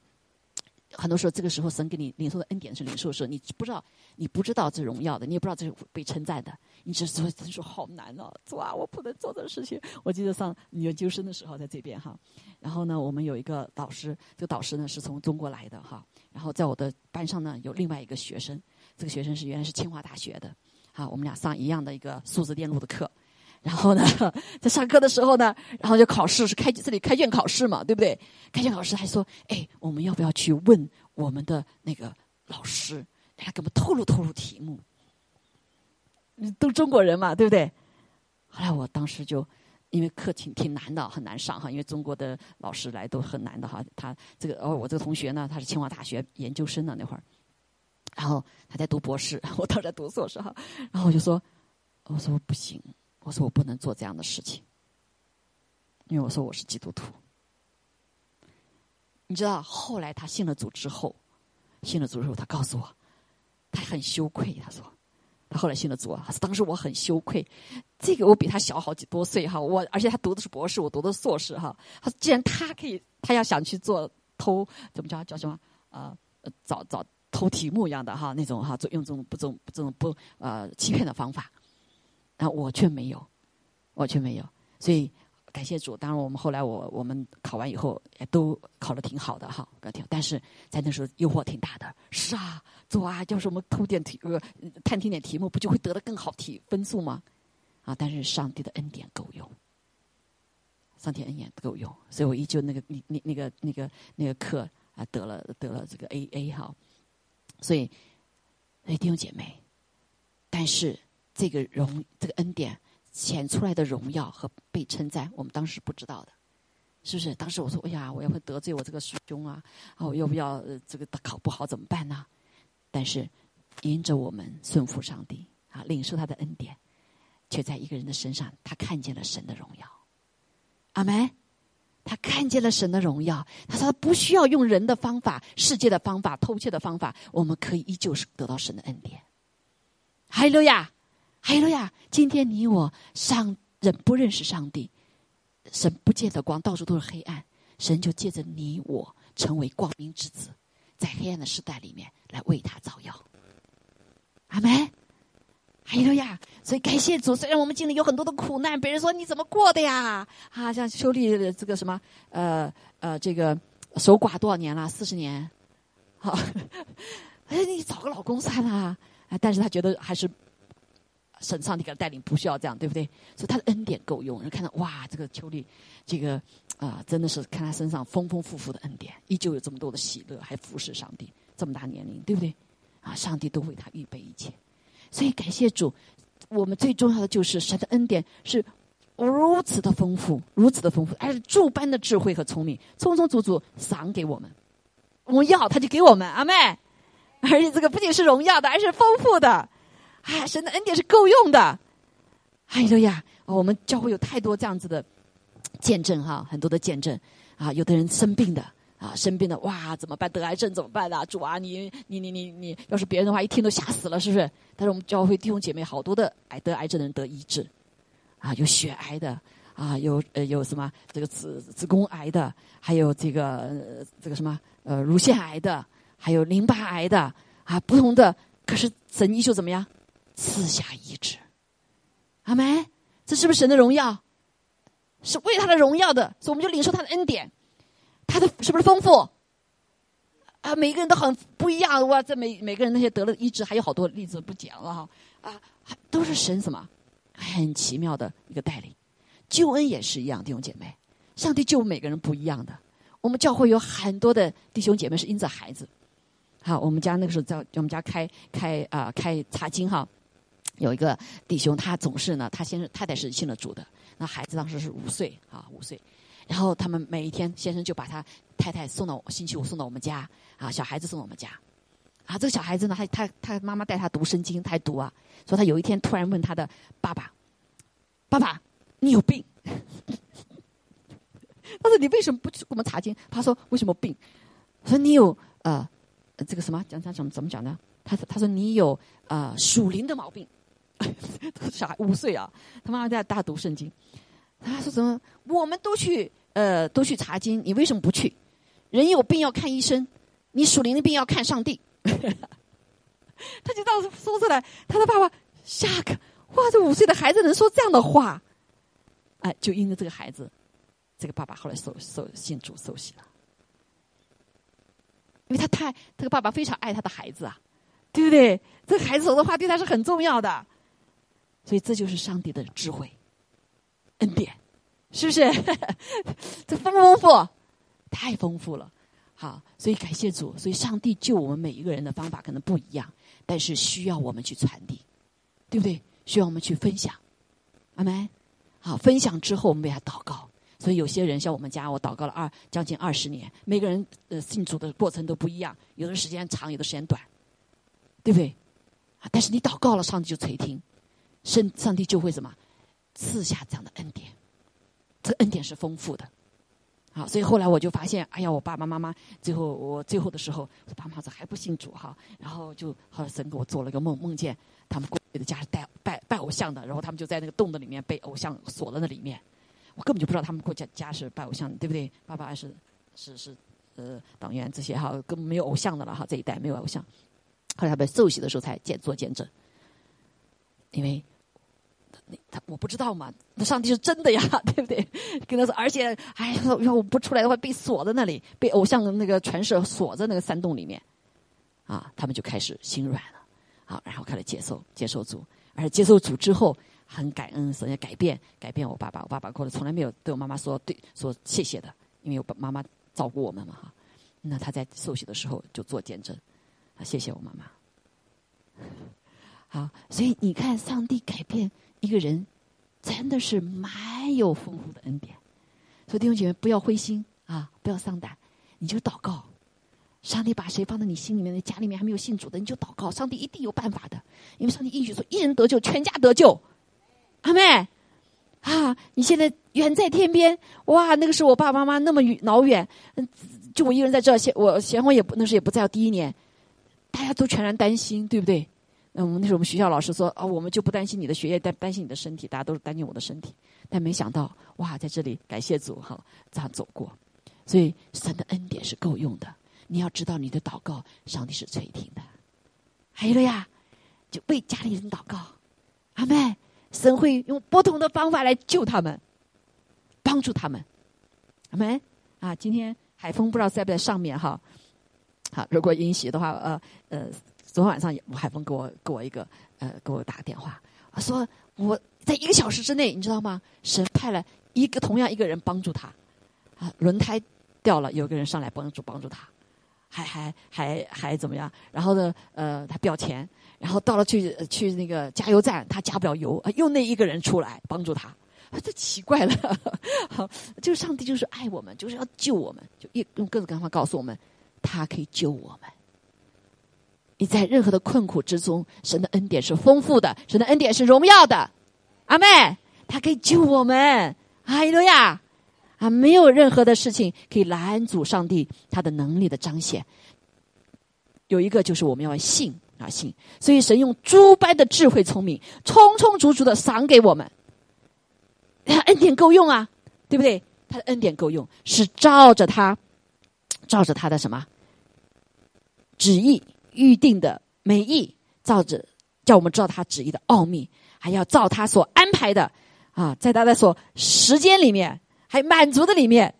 很多时候这个时候神给你领受的恩典是领受的时候，你不知道，你不知道这荣耀的，你也不知道这被称赞的，你只是会说好难哦，主啊，我不能做这事情。我记得上研究生的时候在这边哈，然后呢，我们有一个导师，这个导师呢是从中国来的哈，然后在我的班上呢有另外一个学生，这个学生是原来是清华大学的。啊，我们俩上一样的一个数字电路的课，然后呢，在上课的时候呢，然后就考试是开这里开卷考试嘛，对不对？开卷考试还说，哎，我们要不要去问我们的那个老师，让他给我们透露透露题目？都中国人嘛，对不对？后来我当时就因为课挺挺难的，很难上哈，因为中国的老师来都很难的哈。他这个哦，我这个同学呢，他是清华大学研究生的那会儿。然后他在读博士，我当时在读硕士哈。然后我就说：“我说不行，我说我不能做这样的事情，因为我说我是基督徒。你知道，后来他信了主之后，信了主之后，他告诉我，他很羞愧。他说，他后来信了主啊，当时我很羞愧，这个我比他小好几多岁哈，我而且他读的是博士，我读的硕士哈。他既然他可以，他要想去做偷，怎么叫叫什么啊？找找。”偷题目一样的哈，那种哈，用这种不这种这种不呃欺骗的方法，啊，我却没有，我却没有，所以感谢主。当然，我们后来我我们考完以后也都考的挺好的哈，挺。但是在那时候诱惑挺大的，是啊，做啊，就是我们偷点题呃探听点题目，不就会得的更好题分数吗？啊，但是上帝的恩典够用，上帝恩典够用，所以我依旧那个那那那个那个那个课啊得了得了这个 A A 哈。所以，弟兄姐妹，但是这个荣、这个恩典显出来的荣耀和被称赞，我们当时不知道的，是不是？当时我说：“哎呀，我要会得罪我这个师兄啊！啊，我要不要这个考不好怎么办呢？”但是，迎着我们顺服上帝啊，领受他的恩典，却在一个人的身上，他看见了神的荣耀。阿门。他看见了神的荣耀，他说：“他不需要用人的方法、世界的方法、偷窃的方法，我们可以依旧是得到神的恩典。”哈利路亚，哈利路亚！今天你我上人不认识上帝，神不见得光，到处都是黑暗，神就借着你我成为光明之子，在黑暗的时代里面来为他照耀。阿门。哎呦呀！所以感谢主，虽然我们经历有很多的苦难，别人说你怎么过的呀？啊，像秋丽这个什么，呃呃，这个守寡多少年了？四十年。好，哎，你找个老公算了。啊，但是他觉得还是神上帝给他带领，不需要这样，对不对？所以他的恩典够用。人看到哇，这个秋丽，这个啊，真的是看他身上丰丰富富的恩典，依旧有这么多的喜乐，还服侍上帝，这么大年龄，对不对？啊，上帝都为他预备一切。所以感谢主，我们最重要的就是神的恩典是如此的丰富，如此的丰富，而且诸般的智慧和聪明，充充足足赏给我们。我们要他就给我们，阿妹。而且这个不仅是荣耀的，而是丰富的。哎，神的恩典是够用的。哎呀，我们教会有太多这样子的见证哈，很多的见证啊，有的人生病的。啊，生病的哇，怎么办？得癌症怎么办呢？主啊，你你你你你，要是别人的话，一听都吓死了，是不是？但是我们教会弟兄姐妹好多的癌得癌症的人得医治，啊，有血癌的，啊，有呃有什么这个子子宫癌的，还有这个这个什么呃乳腺癌的，还有淋巴癌的，啊，不同的，可是神医就怎么样？赐下医治，阿门。这是不是神的荣耀？是为他的荣耀的，所以我们就领受他的恩典。他的是不是丰富？啊，每个人都很不一样哇！这每每个人那些得了医治，还有好多例子不讲了哈。啊，都是神什么很奇妙的一个带领，救恩也是一样，弟兄姐妹，上帝救每个人不一样的。我们教会有很多的弟兄姐妹是因着孩子，好，我们家那个时候在我们家开开啊开茶经哈，有一个弟兄，他总是呢，他先是太太是信了主的，那孩子当时是五岁啊，五岁，然后他们每一天，先生就把他太太送到星期五送到我们家啊，小孩子送到我们家，啊，这个小孩子呢，他他他妈妈带他读圣经，他读啊，说他有一天突然问他的爸爸：“爸爸，你有病？” 他说：“你为什么不去给我们查经？”他说：“为什么病？”说：“你有呃，这个什么讲讲怎么怎么讲呢？”他：“他说你有呃属灵的毛病。” 小孩五岁啊，他妈妈在大读圣经。他说：“什么？我们都去呃，都去查经，你为什么不去？人有病要看医生，你属灵的病要看上帝。”他就这样说出来，他的爸爸吓个哇！这五岁的孩子能说这样的话？哎，就因着这个孩子，这个爸爸后来受受信主受洗了，因为他太这个爸爸非常爱他的孩子啊，对不对？这个孩子说的话对他是很重要的。所以这就是上帝的智慧、恩典，是不是？这丰不丰富？太丰富了。好，所以感谢主。所以上帝救我们每一个人的方法可能不一样，但是需要我们去传递，对不对？需要我们去分享。阿门。好，分享之后我们为他祷告。所以有些人像我们家，我祷告了二将近二十年，每个人呃信主的过程都不一样，有的时间长，有的时间短，对不对？啊，但是你祷告了，上帝就垂听。上上帝就会什么？赐下这样的恩典，这恩典是丰富的，好，所以后来我就发现，哎呀，我爸爸妈妈最后我最后的时候，我爸妈这还不信主哈，然后就后来神给我做了一个梦，梦见他们过去的家是拜拜拜偶像的，然后他们就在那个洞的里面被偶像锁在那里面，我根本就不知道他们过家家是拜偶像的，对不对？爸爸是是是呃党员这些哈，根本没有偶像的了哈，这一代没有偶像，后来他被受洗的时候才见做见证，因为。他他我不知道嘛，那上帝是真的呀，对不对？跟他说，而且哎，要我不出来的话，被锁在那里，被偶像那个传社锁在那个山洞里面，啊，他们就开始心软了，啊，然后开始接受接受主，而且接受主之后，很感恩，神要改变改变我爸爸，我爸爸过来从来没有对我妈妈说对说谢谢的，因为我爸妈妈照顾我们嘛哈，那他在受洗的时候就做见证，啊，谢谢我妈妈，好，所以你看，上帝改变。一个人真的是蛮有丰富的恩典，所以弟兄姐妹不要灰心啊，不要丧胆，你就祷告。上帝把谁放在你心里面的家里面还没有信主的，你就祷告，上帝一定有办法的。因为上帝应许说，一人得救，全家得救。阿妹啊，你现在远在天边，哇，那个是我爸爸妈妈那么远老远，嗯，就我一个人在这，贤我贤惠也不那时也不在第一年，大家都全然担心，对不对？那，我们那时候我们学校老师说啊，我们就不担心你的学业，担担心你的身体，大家都是担心我的身体。但没想到，哇，在这里感谢主哈，这样走过。所以神的恩典是够用的。你要知道，你的祷告，上帝是垂听的。还有了呀，就为家里人祷告，阿妹，神会用不同的方法来救他们，帮助他们。阿妹啊，今天海峰不知道在不在上面哈。好，如果允许的话，呃呃。昨天晚上吴，海峰给我给我一个呃，给我打个电话，说我在一个小时之内，你知道吗？神派了一个同样一个人帮助他，啊，轮胎掉了，有个人上来帮助帮助他，还还还还怎么样？然后呢，呃，他不要钱，然后到了去去那个加油站，他加不了油，又那一个人出来帮助他，这奇怪了，好，就是上帝就是爱我们，就是要救我们，就一用各种各样的方法告诉我们，他可以救我们。你在任何的困苦之中，神的恩典是丰富的，神的恩典是荣耀的，阿妹，他可以救我们，阿路亚，啊，没有任何的事情可以拦阻上帝他的能力的彰显。有一个就是我们要信啊信，所以神用诸般的智慧聪明，充充足足的赏给我们，恩典够用啊，对不对？他的恩典够用，是照着他，照着他的什么旨意。预定的美意，照着叫我们知道他旨意的奥秘，还要照他所安排的啊，在他的所时间里面，还满足的里面，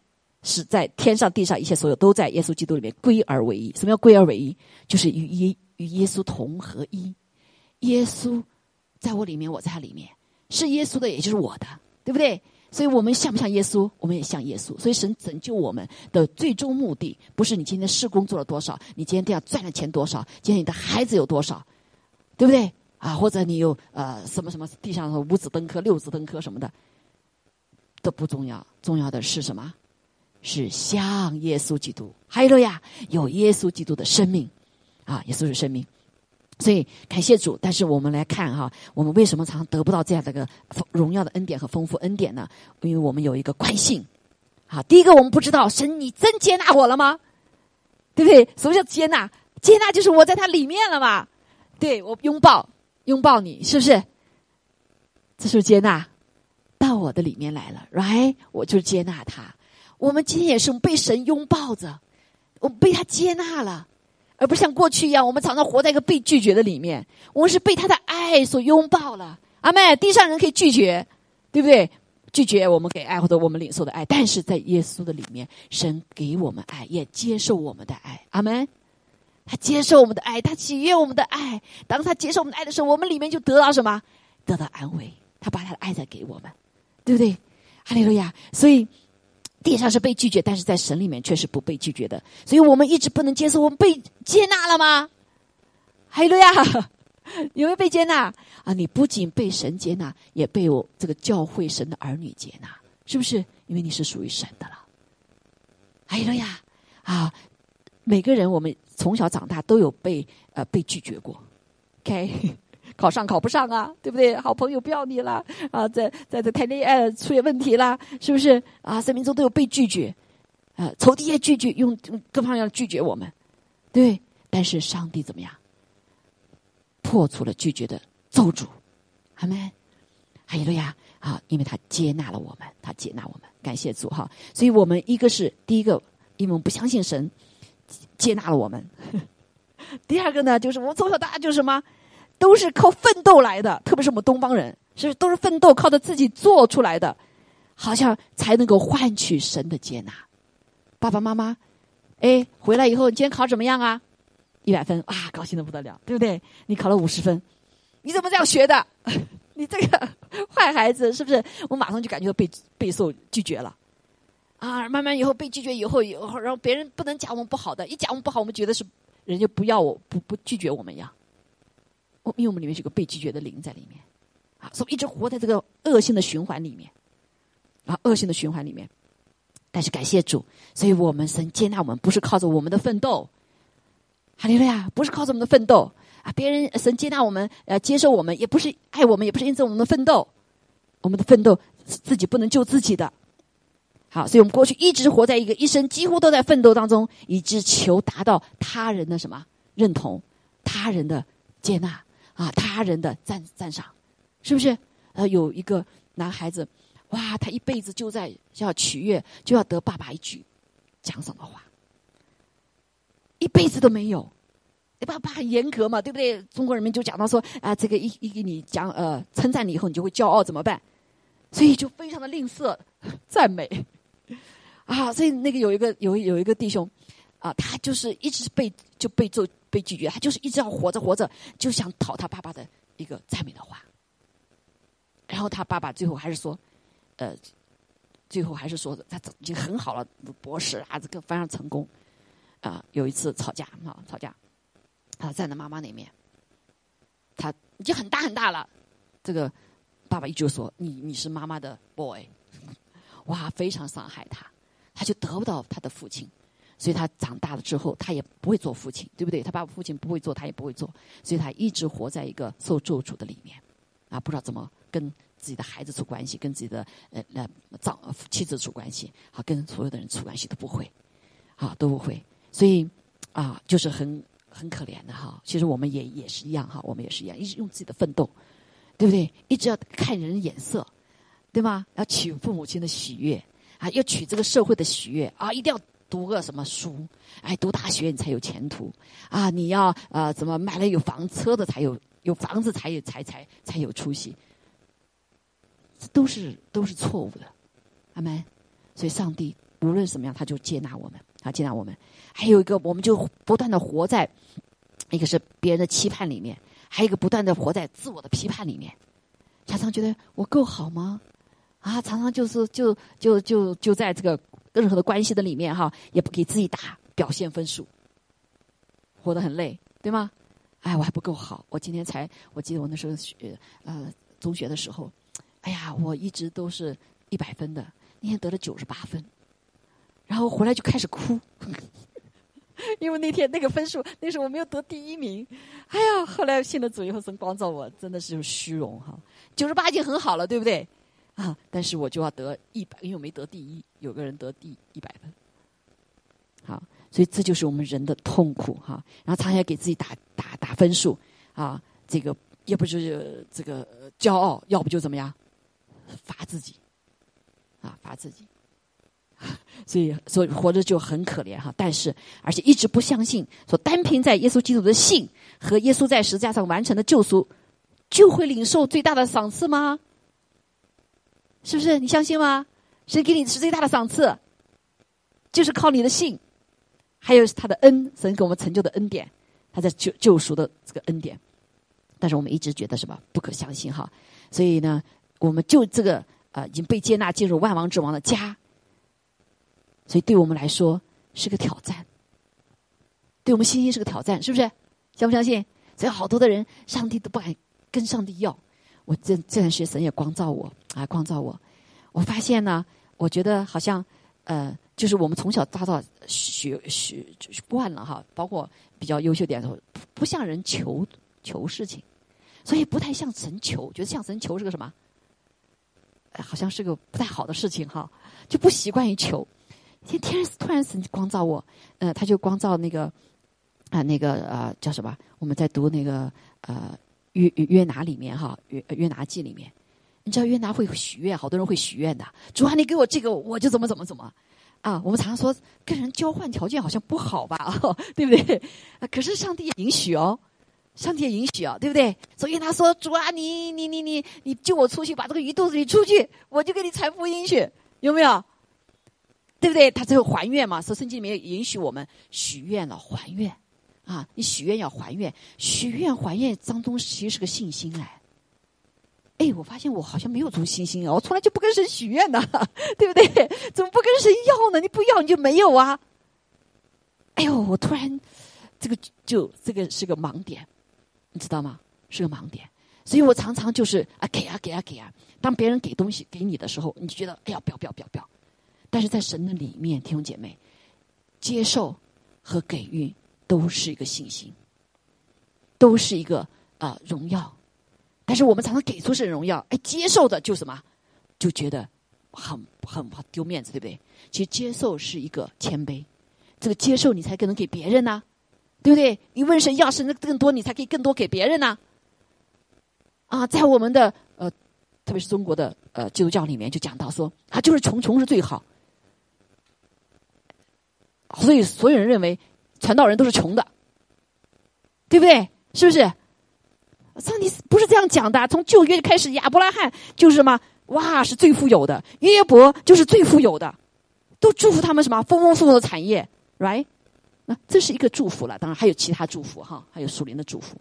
是在天上地上一切所有都在耶稣基督里面归而为一。什么叫归而为一？就是与耶与耶稣同合一。耶稣在我里面，我在他里面，是耶稣的，也就是我的，对不对？所以我们像不像耶稣？我们也像耶稣。所以神拯救我们的最终目的，不是你今天施工做了多少，你今天这样赚的钱多少，今天你的孩子有多少，对不对？啊，或者你有呃什么什么地上五子登科、六子登科什么的，都不重要。重要的是什么？是像耶稣基督，还有呀，有耶稣基督的生命啊，耶稣是生命。所以感谢主。但是我们来看哈，我们为什么常得不到这样的一个荣耀的恩典和丰富恩典呢？因为我们有一个惯性。好，第一个我们不知道神，你真接纳我了吗？对不对？什么叫接纳？接纳就是我在他里面了嘛。对我拥抱。拥抱你，是不是？这是接纳到我的里面来了，right？我就接纳他。我们今天也是被神拥抱着，我被他接纳了，而不像过去一样，我们常常活在一个被拒绝的里面。我们是被他的爱所拥抱了。阿妹，地上人可以拒绝，对不对？拒绝我们给爱或者我们领受的爱，但是在耶稣的里面，神给我们爱，也接受我们的爱。阿门。他接受我们的爱，他喜悦我们的爱。当他接受我们的爱的时候，我们里面就得到什么？得到安慰。他把他的爱再给我们，对不对？哈利路亚！所以地上是被拒绝，但是在神里面却是不被拒绝的。所以我们一直不能接受，我们被接纳了吗？哈利路亚！有没有被接纳啊？你不仅被神接纳，也被我这个教会神的儿女接纳，是不是？因为你是属于神的了。哈利路亚！啊，每个人我们。从小长大都有被呃被拒绝过，OK，考上考不上啊，对不对？好朋友不要你了啊，在在在谈恋爱出现问题啦，是不是啊？生命中都有被拒绝，啊，仇敌也拒绝，用各方面拒绝我们，对。但是上帝怎么样？破除了拒绝的咒诅，阿门。哈利路亚啊！因为他接纳了我们，他接纳我们，感谢主哈。所以我们一个是第一个，因为我们不相信神。接纳了我们。第二个呢，就是我们从小到大就是什么，都是靠奋斗来的。特别是我们东方人，是不是都是奋斗，靠着自己做出来的，好像才能够换取神的接纳。爸爸妈妈，哎，回来以后，你今天考怎么样啊？一百分，啊，高兴的不得了，对不对？你考了五十分，你怎么这样学的？你这个坏孩子，是不是？我马上就感觉到被备受拒绝了。啊，慢慢以后被拒绝以后，以后然后别人不能讲我们不好的，一讲我们不好，我们觉得是人家不要我不不拒绝我们呀。我因为我们里面是个被拒绝的灵在里面，啊，所以一直活在这个恶性的循环里面，啊，恶性的循环里面。但是感谢主，所以我们神接纳我们，不是靠着我们的奋斗，哈利路亚，不是靠着我们的奋斗啊，别人神接纳我们，呃，接受我们，也不是爱我们，也不是因着我们的奋斗，我们的奋斗自己不能救自己的。好，所以我们过去一直活在一个一生几乎都在奋斗当中，以致求达到他人的什么认同、他人的接纳啊、他人的赞赞赏，是不是？呃，有一个男孩子，哇，他一辈子就在要取悦，就要得爸爸一句奖赏的话，一辈子都没有。爸爸很严格嘛，对不对？中国人民就讲到说啊，这个一一给你讲呃称赞你以后，你就会骄傲，怎么办？所以就非常的吝啬赞美。啊，所以那个有一个有有一个弟兄，啊，他就是一直被就被做被拒绝，他就是一直要活着活着，就想讨他爸爸的一个赞美的话。然后他爸爸最后还是说，呃，最后还是说他已经很好了，博士啊，这个非常成功。啊，有一次吵架啊，吵架，他站在妈妈那面，他已经很大很大了，这个爸爸一直说你你是妈妈的 boy。哇，非常伤害他，他就得不到他的父亲，所以他长大了之后，他也不会做父亲，对不对？他爸爸父亲不会做，他也不会做，所以他一直活在一个受咒诅的里面，啊，不知道怎么跟自己的孩子处关系，跟自己的呃呃丈妻子处关系，好，跟所有的人处关系都不会，啊，都不会，所以啊，就是很很可怜的哈。其实我们也也是一样哈，我们也是一样，一直用自己的奋斗，对不对？一直要看人眼色。对吗？要取父母亲的喜悦啊，要取这个社会的喜悦啊，一定要读个什么书？哎，读大学你才有前途啊！你要呃，怎么买了有房车的才有有房子才有才才才有出息？都是都是错误的，阿门。所以上帝无论什么样，他就接纳我们，啊接纳我们。还有一个，我们就不断的活在一个是别人的期盼里面，还有一个不断的活在自我的批判里面，常常觉得我够好吗？啊，常常就是就就就就在这个任何的关系的里面哈，也不给自己打表现分数，活得很累，对吗？哎，我还不够好。我今天才，我记得我那时候学呃中学的时候，哎呀，我一直都是一百分的，那天得了九十八分，然后回来就开始哭，因为那天那个分数，那时候我没有得第一名。哎呀，后来信了主以后，神光照我，真的是虚荣哈。九十八已经很好了，对不对？啊，但是我就要得一百，因为我没得第一，有个人得第一百分。好，所以这就是我们人的痛苦哈。然后常常给自己打打打分数啊，这个要不就是这个骄傲，要不就怎么样罚自己啊，罚自己。所以，所以活着就很可怜哈。但是，而且一直不相信，说单凭在耶稣基督的信和耶稣在十字架上完成的救赎，就会领受最大的赏赐吗？是不是？你相信吗？神给你是最大的赏赐，就是靠你的信。还有他的恩，神给我们成就的恩典，他在救救赎的这个恩典，但是我们一直觉得什么不可相信哈，所以呢，我们就这个呃已经被接纳进入万王之王的家，所以对我们来说是个挑战，对我们信心是个挑战，是不是？相不相信？所以好多的人，上帝都不敢跟上帝要。我这这段学神也光照我啊，光照我，我发现呢，我觉得好像呃。就是我们从小到大学学惯了哈，包括比较优秀点的时候，不向人求求事情，所以不太向神求，觉得向神求是个什么？好像是个不太好的事情哈，就不习惯于求。天天突然神光照我，呃，他就光照那个啊，那个呃叫什么？我们在读那个呃约约拿里面哈，约约拿记里面，你知道约拿会许愿，好多人会许愿的。主啊，你给我这个，我就怎么怎么怎么。啊，我们常常说跟人交换条件好像不好吧，对不对？可是上帝也允许哦，上帝也允许哦，对不对？所以他说：“主啊，你你你你你救我出去，把这个鱼肚子里出去，我就给你传福音去，有没有？对不对？他最后还愿嘛，说圣经里面允许我们许愿了，还愿啊，你许愿要还愿，许愿还愿当中其实是个信心来。”哎，我发现我好像没有足信心啊！我从来就不跟神许愿的，对不对？怎么不跟神要呢？你不要你就没有啊！哎呦，我突然这个就这个是个盲点，你知道吗？是个盲点，所以我常常就是啊给啊给啊给啊。当别人给东西给你的时候，你就觉得哎呀不要不要不要不要。但是在神的里面，弟兄姐妹，接受和给予都是一个信心，都是一个啊荣耀。但是我们常常给出神荣耀，哎，接受的就什么，就觉得很很丢面子，对不对？其实接受是一个谦卑，这个接受你才更能给别人呢，对不对？你问神要神更多，你才可以更多给别人呢。啊，在我们的呃，特别是中国的呃基督教里面，就讲到说啊，就是穷穷是最好，所以所有人认为传道人都是穷的，对不对？是不是？上帝不是这样讲的。从旧约开始，亚伯拉罕就是什么？哇，是最富有的；约伯就是最富有的，都祝福他们什么？丰丰富富的产业，right？那这是一个祝福了。当然还有其他祝福哈，还有属灵的祝福。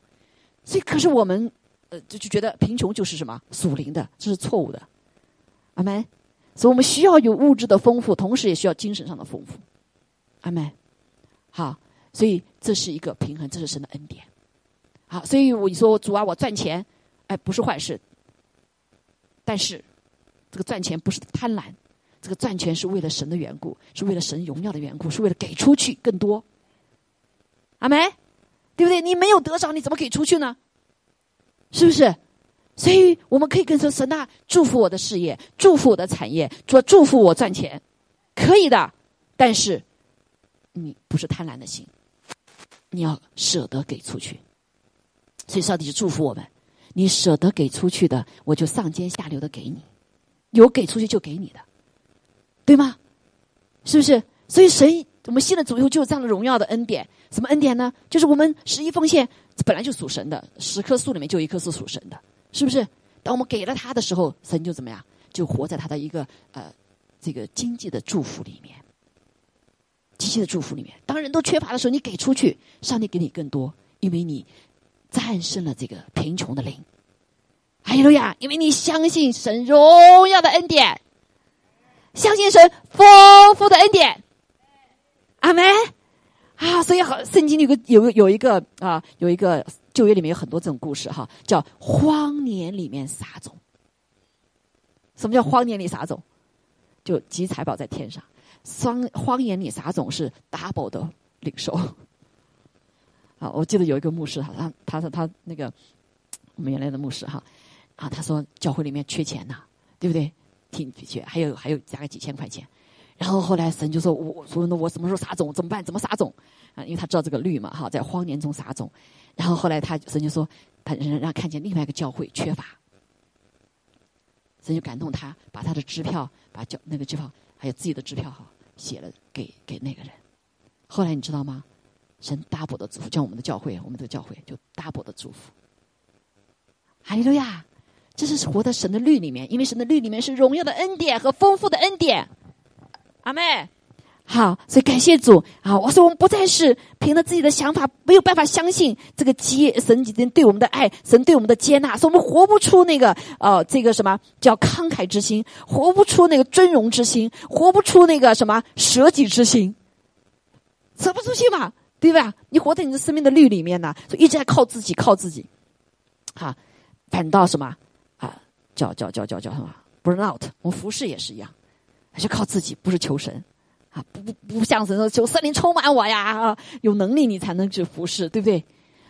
所以，可是我们呃就就觉得贫穷就是什么属灵的，这是错误的。阿门。所以我们需要有物质的丰富，同时也需要精神上的丰富。阿门。好，所以这是一个平衡，这是神的恩典。好，所以我你说主啊，我赚钱，哎，不是坏事。但是，这个赚钱不是贪婪，这个赚钱是为了神的缘故，是为了神荣耀的缘故，是为了给出去更多。阿梅，对不对？你没有得着，你怎么给出去呢？是不是？所以我们可以跟说神啊，祝福我的事业，祝福我的产业，做祝福我赚钱，可以的。但是，你不是贪婪的心，你要舍得给出去。所以上帝就祝福我们，你舍得给出去的，我就上尖下流的给你，有给出去就给你的，对吗？是不是？所以神，我们信了主以后就有这样的荣耀的恩典。什么恩典呢？就是我们十一奉献本来就属神的，十棵树里面就一棵是属神的，是不是？当我们给了他的时候，神就怎么样？就活在他的一个呃这个经济的祝福里面，经济的祝福里面。当人都缺乏的时候，你给出去，上帝给你更多，因为你。战胜了这个贫穷的灵，哈利路亚！因为你相信神荣耀的恩典，相信神丰富的恩典，阿门啊！所以好，圣经里有个有有一个啊，有一个旧约里面有很多这种故事哈，叫荒年里面撒种。什么叫荒年里撒种？就集财宝在天上，荒荒年里撒种是 double 的领受。啊，我记得有一个牧师哈，他他说他那个我们原来的牧师哈，啊，他说教会里面缺钱呐，对不对？挺缺，还有还有加个几千块钱。然后后来神就说，我说那我什么时候撒种？怎么办？怎么撒种？啊，因为他知道这个律嘛哈，在荒年中撒种。然后后来他神就说，他让让看见另外一个教会缺乏，神就感动他，把他的支票，把教那个支票还有自己的支票哈，写了给给那个人。后来你知道吗？神 double 的祝福，像我们的教会，我们的教会就 double 的祝福。哈利路亚！这是活在神的律里面，因为神的律里面是荣耀的恩典和丰富的恩典。阿妹，好，所以感谢主啊！我说我们不再是凭着自己的想法，没有办法相信这个接神已经对我们的爱，神对我们的接纳，所以我们活不出那个呃这个什么叫慷慨之心，活不出那个尊荣之心，活不出那个什么舍己之心，舍不出去嘛。对吧？你活在你的生命的律里面呢，就一直在靠自己，靠自己，哈，反倒什么啊？叫叫叫叫叫什么？burn out。我们服侍也是一样，还是靠自己，不是求神啊！不不不像神说求圣灵充满我呀啊！有能力你才能去服侍，对不对？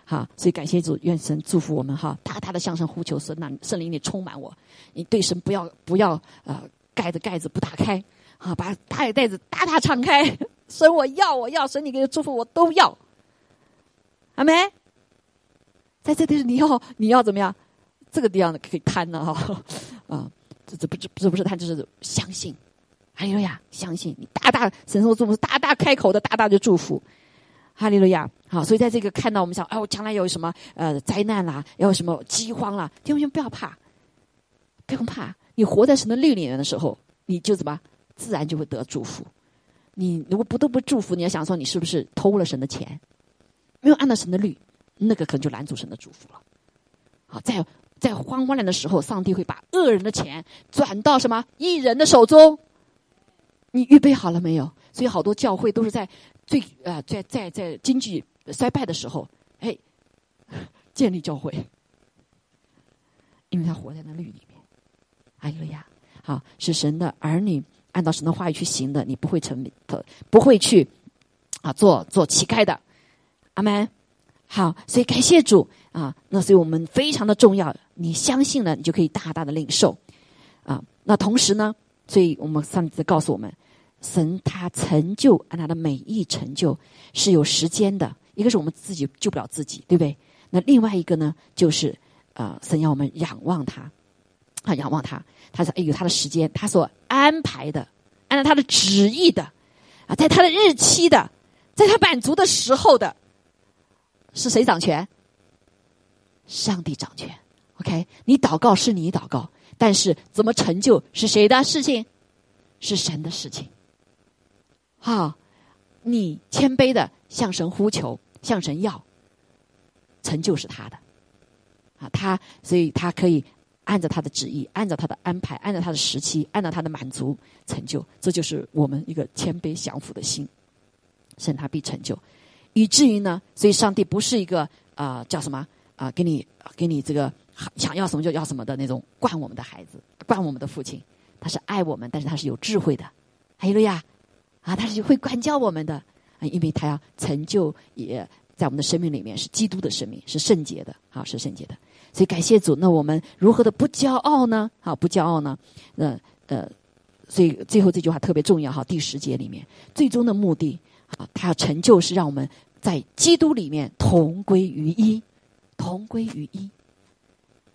好，所以感谢主，愿神祝福我们哈！大大的向上呼求，神那圣灵你充满我，你对神不要不要啊！盖着盖子不打开啊，把大袋子大大敞开。神，我要，我要，神，你给的祝福，我都要。阿梅，在这里你要，你要怎么样？这个地方可以贪了哈，啊，这这不这这不是贪，这是相信。哈利路亚，相信你大大神说祝福，大大开口的大大的祝福。哈利路亚，好，所以在这个看到我们想，哦，将来有什么呃灾难啦，要什么饥荒啦，弟兄们不要怕，不用怕。你活在神的律里面的时候，你就怎么自然就会得祝福。你如果不都不祝福，你要想说你是不是偷了神的钱，没有按照神的律，那个可能就拦阻神的祝福了。好，在在慌慌乱的时候，上帝会把恶人的钱转到什么一人的手中。你预备好了没有？所以好多教会都是在最啊在在在经济衰败的时候，哎，建立教会，因为他活在那律里面。哎呀，好，是神的儿女。按照神的话语去行的，你不会成不不会去啊做做乞丐的，阿门。好，所以感谢主啊，那所以我们非常的重要。你相信了，你就可以大大的领受啊。那同时呢，所以我们上次告诉我们，神他成就按他的每一成就是有时间的。一个是我们自己救不了自己，对不对？那另外一个呢，就是啊，神要我们仰望他。啊，仰望他，他说：“哎，有他的时间，他所安排的，按照他的旨意的，啊，在他的日期的，在他满足的时候的，是谁掌权？上帝掌权。OK，你祷告是你祷告，但是怎么成就是谁的事情？是神的事情。好，你谦卑的向神呼求，向神要，成就是他的。啊，他，所以他可以。”按照他的旨意，按照他的安排，按照他的时期，按照他的满足成就，这就是我们一个谦卑降服的心，神他必成就，以至于呢，所以上帝不是一个啊叫什么？啊给你给你这个想要什么就要什么的那种惯我们的孩子，惯我们的父亲，他是爱我们，但是他是有智慧的，还有了呀啊，他是会管教我们的。啊，因为他要成就也在我们的生命里面是基督的生命，是圣洁的。啊，是圣洁的。所以感谢主，那我们如何的不骄傲呢？好，不骄傲呢？呃呃，所以最后这句话特别重要哈。第十节里面，最终的目的啊，他要成就是让我们在基督里面同归于一，同归于一。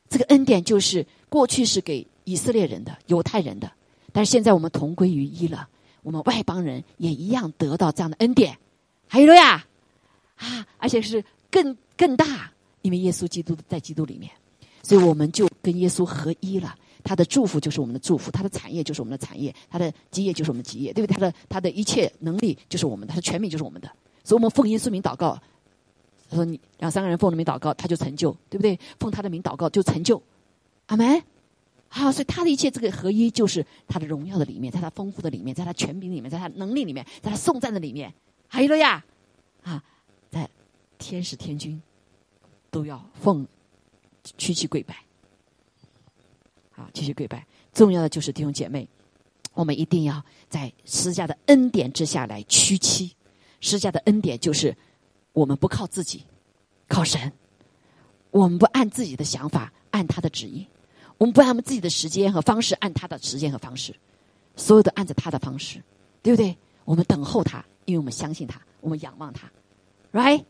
这个恩典就是过去是给以色列人的、犹太人的，但是现在我们同归于一了，我们外邦人也一样得到这样的恩典。还有了呀，啊，而且是更更大。因为耶稣基督在基督里面，所以我们就跟耶稣合一了。他的祝福就是我们的祝福，他的产业就是我们的产业，他的基业就是我们的基业，对不对？他的他的一切能力就是我们的，他的全名就是我们的。所以我们奉耶稣名祷告，他说你两三个人奉的名祷告，他就成就，对不对？奉他的名祷告就成就，阿门。好，所以他的一切这个合一，就是他的荣耀的里面，在他丰富的里面，在他权柄里面，在他能力里面，在他颂赞的里面，还有了呀，啊，在天使天君。都要奉屈膝跪拜。好，屈膝跪拜。重要的就是弟兄姐妹，我们一定要在施加的恩典之下来屈膝。施加的恩典就是我们不靠自己，靠神。我们不按自己的想法，按他的旨意；我们不按我们自己的时间和方式，按他的时间和方式。所有的按着他的方式，对不对？我们等候他，因为我们相信他，我们仰望他，right？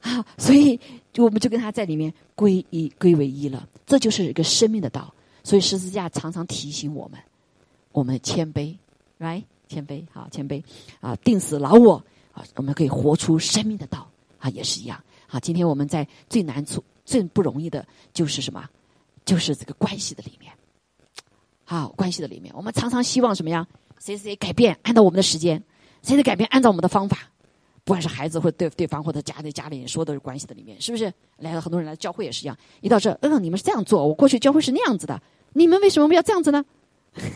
啊，所以我们就跟他在里面归一归为一了。这就是一个生命的道。所以十字架常常提醒我们，我们谦卑，right？谦卑，好，谦卑啊，定死老我啊，我们可以活出生命的道啊，也是一样。好，今天我们在最难处。最不容易的就是什么？就是这个关系的里面，好关系的里面，我们常常希望什么呀？谁谁改变，按照我们的时间；谁谁改变，按照我们的方法。不管是孩子或对对方或者家里家里人说的关系的里面，是不是？来了很多人来教会也是一样，一到这，嗯，你们是这样做，我过去教会是那样子的，你们为什么不要这样子呢？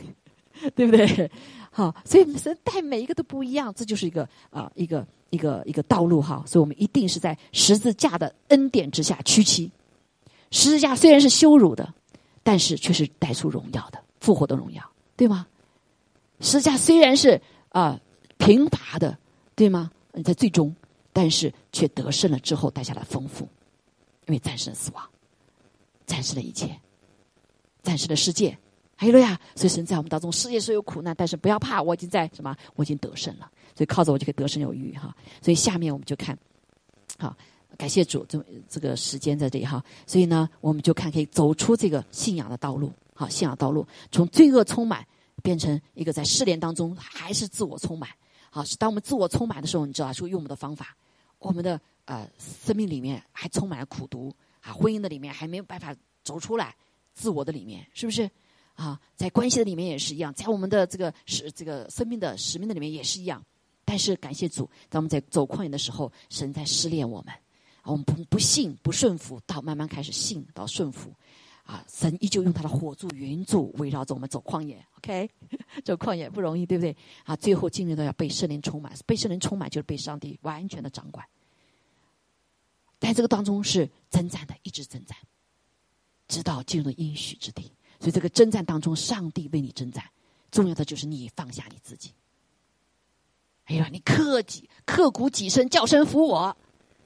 对不对？好，所以神带每一个都不一样，这就是一个啊，一个一个一个道路哈。所以我们一定是在十字架的恩典之下屈膝。十字架虽然是羞辱的，但是却是带出荣耀的复活的荣耀，对吗？十字架虽然是啊贫乏的，对吗？在最终，但是却得胜了之后带下来丰富，因为战胜死亡，战胜了一切，战胜了世界。哎呀，所以神在我们当中，世界虽有苦难，但是不要怕，我已经在什么？我已经得胜了，所以靠着我就可以得胜有余哈。所以下面我们就看，好，感谢主，这这个时间在这里哈。所以呢，我们就看可以走出这个信仰的道路，好，信仰道路从罪恶充满变成一个在试炼当中还是自我充满。好，是当我们自我充满的时候，你知道，就用我们的方法，我们的呃生命里面还充满了苦毒啊，婚姻的里面还没有办法走出来，自我的里面是不是？啊，在关系的里面也是一样，在我们的这个使这个生命的使命的里面也是一样。但是感谢主，当我们在走旷野的时候，神在试炼我们。我们不不信不顺服，到慢慢开始信到顺服。啊，神依旧用他的火柱云柱围绕着我们走旷野。OK，走旷野不容易，对不对？啊，最后进入到要被圣灵充满，被圣灵充满就是被上帝完全的掌管。在这个当中是征战的，一直征战，直到进入应许之地。所以这个征战当中，上帝为你征战，重要的就是你放下你自己。哎呀，你刻己刻骨己身，叫声服我，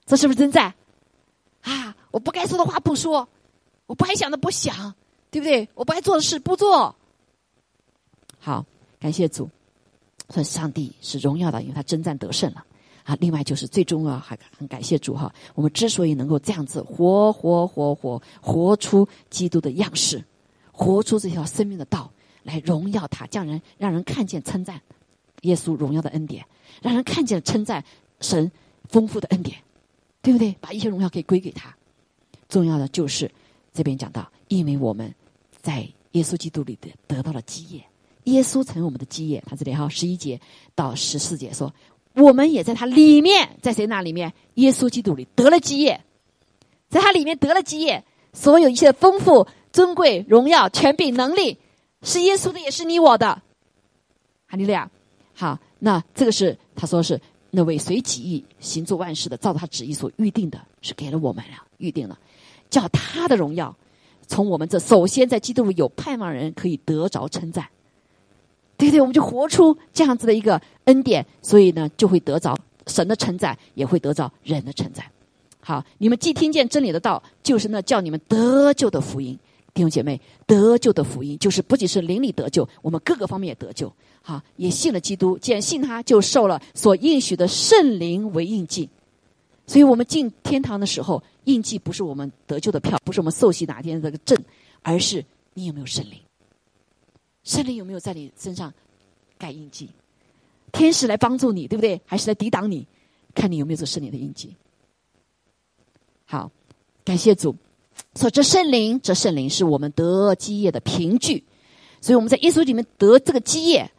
这是不是征战？啊，我不该说的话不说，我不该想的不想，对不对？我不该做的事不做。好，感谢主，说上帝是荣耀的，因为他征战得胜了。啊，另外就是最重要，还很感谢主哈，我们之所以能够这样子活活活活活出基督的样式。活出这条生命的道来荣耀他，叫人让人看见称赞耶稣荣耀的恩典，让人看见称赞神丰富的恩典，对不对？把一切荣耀可以归给他。重要的就是这边讲到，因为我们在耶稣基督里的得到了基业，耶稣成为我们的基业。他这里哈十一节到十四节说，我们也在他里面，在谁那里面？耶稣基督里得了基业，在他里面得了基业，所有一切的丰富。尊贵、荣耀、权柄、能力，是耶稣的，也是你我的。哈利路亚！好，那这个是他说是那位随己意行做万事的，照他旨意所预定的，是给了我们了，预定了，叫他的荣耀从我们这首先在基督里有盼望人可以得着称赞。对对，我们就活出这样子的一个恩典，所以呢，就会得着神的称赞，也会得着人的称赞。好，你们既听见真理的道，就是那叫你们得救的福音。弟兄姐妹，得救的福音就是不仅是灵里得救，我们各个方面也得救。好，也信了基督，既然信他，就受了所应许的圣灵为印记。所以我们进天堂的时候，印记不是我们得救的票，不是我们受洗哪天这个证，而是你有没有圣灵？圣灵有没有在你身上盖印记？天使来帮助你，对不对？还是来抵挡你？看你有没有这圣灵的印记。好，感谢主。说这圣灵，这圣灵是我们得基业的凭据，所以我们在耶稣里面得这个基业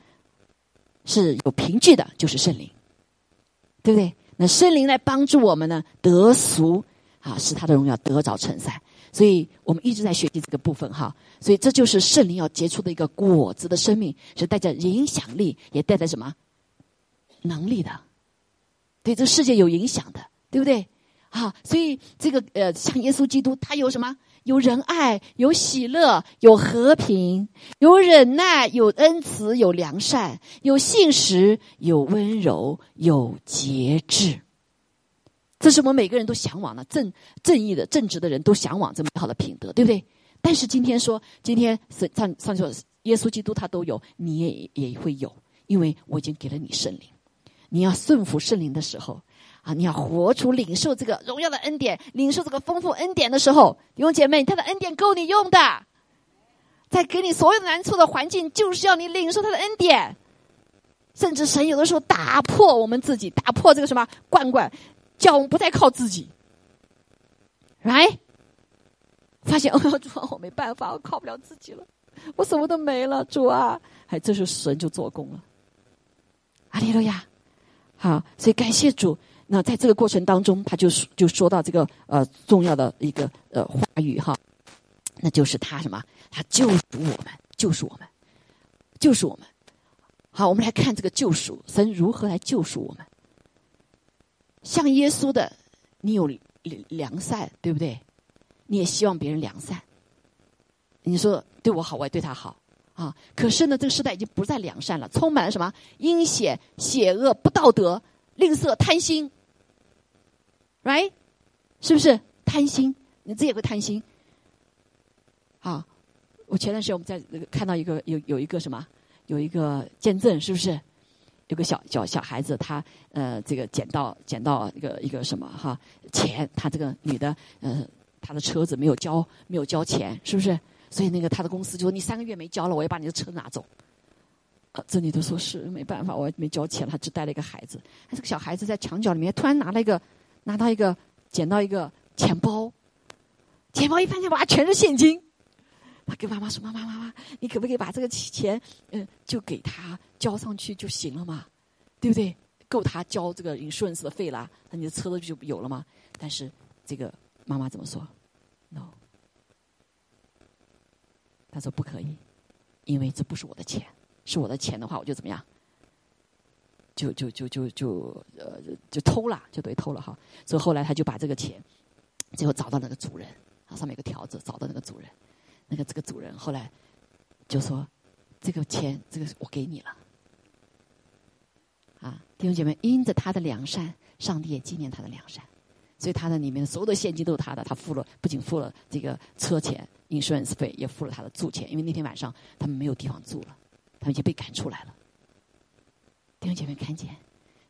是有凭据的，就是圣灵，对不对？那圣灵来帮助我们呢，得赎啊，使他的荣耀得着成散。所以我们一直在学习这个部分哈。所以这就是圣灵要结出的一个果子的生命，是带着影响力，也带着什么能力的？对这世界有影响的，对不对？啊，所以这个呃，像耶稣基督，他有什么？有仁爱，有喜乐，有和平，有忍耐，有恩慈，有良善，有信实，有温柔，有节制。这是我们每个人都向往的正正义的正直的人都向往这么好的品德，对不对？但是今天说，今天是上上说，耶稣基督他都有，你也也会有，因为我已经给了你圣灵。你要顺服圣灵的时候，啊，你要活出领受这个荣耀的恩典，领受这个丰富恩典的时候，弟兄姐妹，他的恩典够你用的，在给你所有难处的环境，就是要你领受他的恩典。甚至神有的时候打破我们自己，打破这个什么罐罐。叫我们不再靠自己，来，发现哦，主啊，我没办法，我靠不了自己了，我什么都没了，主啊，哎，这时候神就做工了，阿利路亚，好，所以感谢主。那在这个过程当中，他就就说到这个呃重要的一个呃话语哈，那就是他什么？他救赎我们，救赎我们，救赎我们。好，我们来看这个救赎，神如何来救赎我们。像耶稣的，你有良善，对不对？你也希望别人良善。你说对我好，我也对他好啊。可是呢，这个时代已经不再良善了，充满了什么阴险、邪恶、不道德、吝啬、贪心，right？是不是贪心？你自己也会贪心。啊，我前段时间我们在那个看到一个有有一个什么，有一个见证，是不是？有个小小小孩子，他呃，这个捡到捡到一个一个什么哈钱，他这个女的呃，他的车子没有交没有交钱，是不是？所以那个他的公司就说你三个月没交了，我要把你的车拿走。啊，这女的说是没办法，我没交钱，他只带了一个孩子。他这个小孩子在墙角里面突然拿了一个拿到一个捡到一个钱包，钱包一翻开哇，全是现金。他跟妈妈说：“妈妈，妈妈，你可不可以把这个钱，嗯，就给他交上去就行了嘛？对不对？够他交这个 insurance 的费啦，那你的车子就有了吗？但是这个妈妈怎么说？No，他说不可以，因为这不是我的钱，是我的钱的话，我就怎么样？就就就就就呃，就偷了，就等于偷了哈。所以后来他就把这个钱，最后找到那个主人，啊，上面有个条子，找到那个主人。”那个这个主人后来就说：“这个钱，这个我给你了。”啊，弟兄姐妹，因着他的良善，上帝也纪念他的良善，所以他的里面所有的现金都是他的。他付了，不仅付了这个车钱、insurance 费，也付了他的住钱。因为那天晚上他们没有地方住了，他们已经被赶出来了。弟兄姐妹，看见，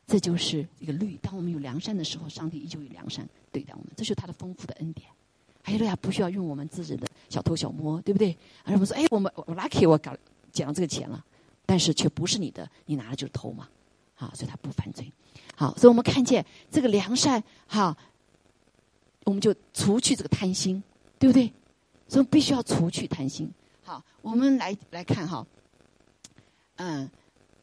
这就是一个律。当我们有良善的时候，上帝依旧有良善对待我们，这是他的丰富的恩典。哎呀，不需要用我们自己的小偷小摸，对不对？而我们说，哎，我们我 lucky，我搞捡到这个钱了，但是却不是你的，你拿了就是偷嘛，好，所以他不犯罪。好，所以我们看见这个良善，哈，我们就除去这个贪心，对不对？所以必须要除去贪心。好，我们来来看哈，嗯，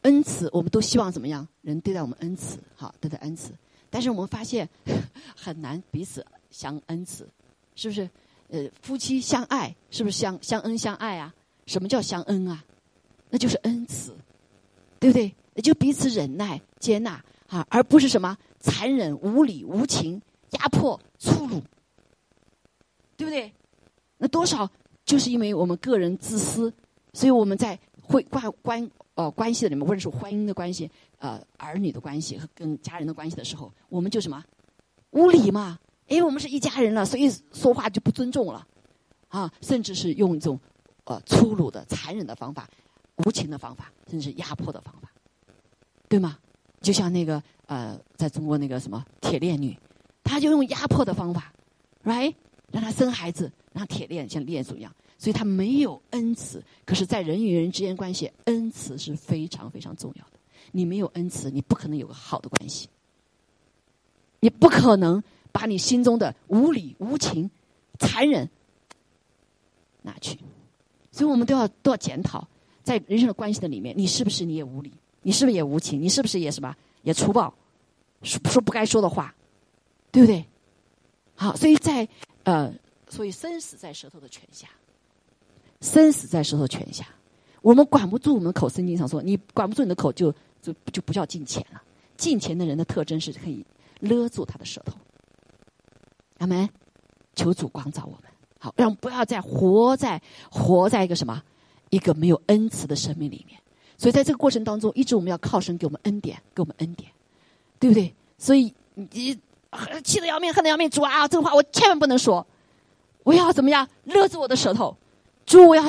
恩慈，我们都希望怎么样？人对待我们恩慈，好，对待恩慈，但是我们发现 很难彼此相恩慈。是不是？呃，夫妻相爱，是不是相相恩相爱啊？什么叫相恩啊？那就是恩慈，对不对？那就彼此忍耐、接纳啊，而不是什么残忍、无理、无情、压迫、粗鲁，对不对？那多少就是因为我们个人自私，所以我们在会关关呃关系的里面，无论是婚姻的关系、呃儿女的关系和跟家人的关系的时候，我们就什么无理嘛。因为我们是一家人了，所以说话就不尊重了，啊，甚至是用一种呃粗鲁的、残忍的方法、无情的方法，甚至压迫的方法，对吗？就像那个呃，在中国那个什么铁链女，她就用压迫的方法，right，让她生孩子，让铁链像链子一样，所以她没有恩慈。可是，在人与人之间关系，恩慈是非常非常重要的。你没有恩慈，你不可能有个好的关系，你不可能。把你心中的无理、无情、残忍拿去，所以我们都要都要检讨，在人生的关系的里面，你是不是你也无理？你是不是也无情？你是不是也什么也粗暴，说说不该说的话，对不对？好，所以在呃，所以生死在舌头的权下，生死在舌头权下，我们管不住我们口。圣经上说，你管不住你的口，就就就不叫进钱了。进钱的人的特征是可以勒住他的舌头。阿门。求主光照我们，好，让不要再活在活在一个什么一个没有恩慈的生命里面。所以在这个过程当中，一直我们要靠神给我们恩典，给我们恩典，对不对？所以你气得要命，恨得要命，主啊，这个话我千万不能说。我要怎么样勒住我的舌头？主，我要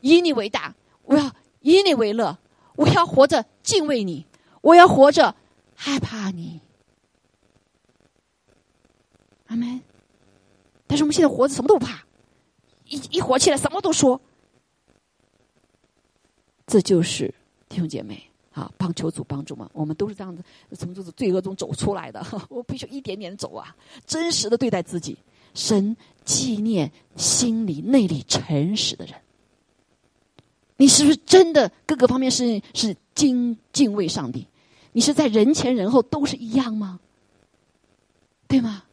以你为大，我要以你为乐，我要活着敬畏你，我要活着害怕你。阿门。但是我们现在活着什么都不怕，一一活起来什么都说。这就是弟兄姐妹啊，帮求主帮助嘛。我们都是这样子从这种罪恶中走出来的。我必须一点点走啊，真实的对待自己。神纪念心里内里诚实的人。你是不是真的各个方面是是敬敬畏上帝？你是在人前人后都是一样吗？对吗？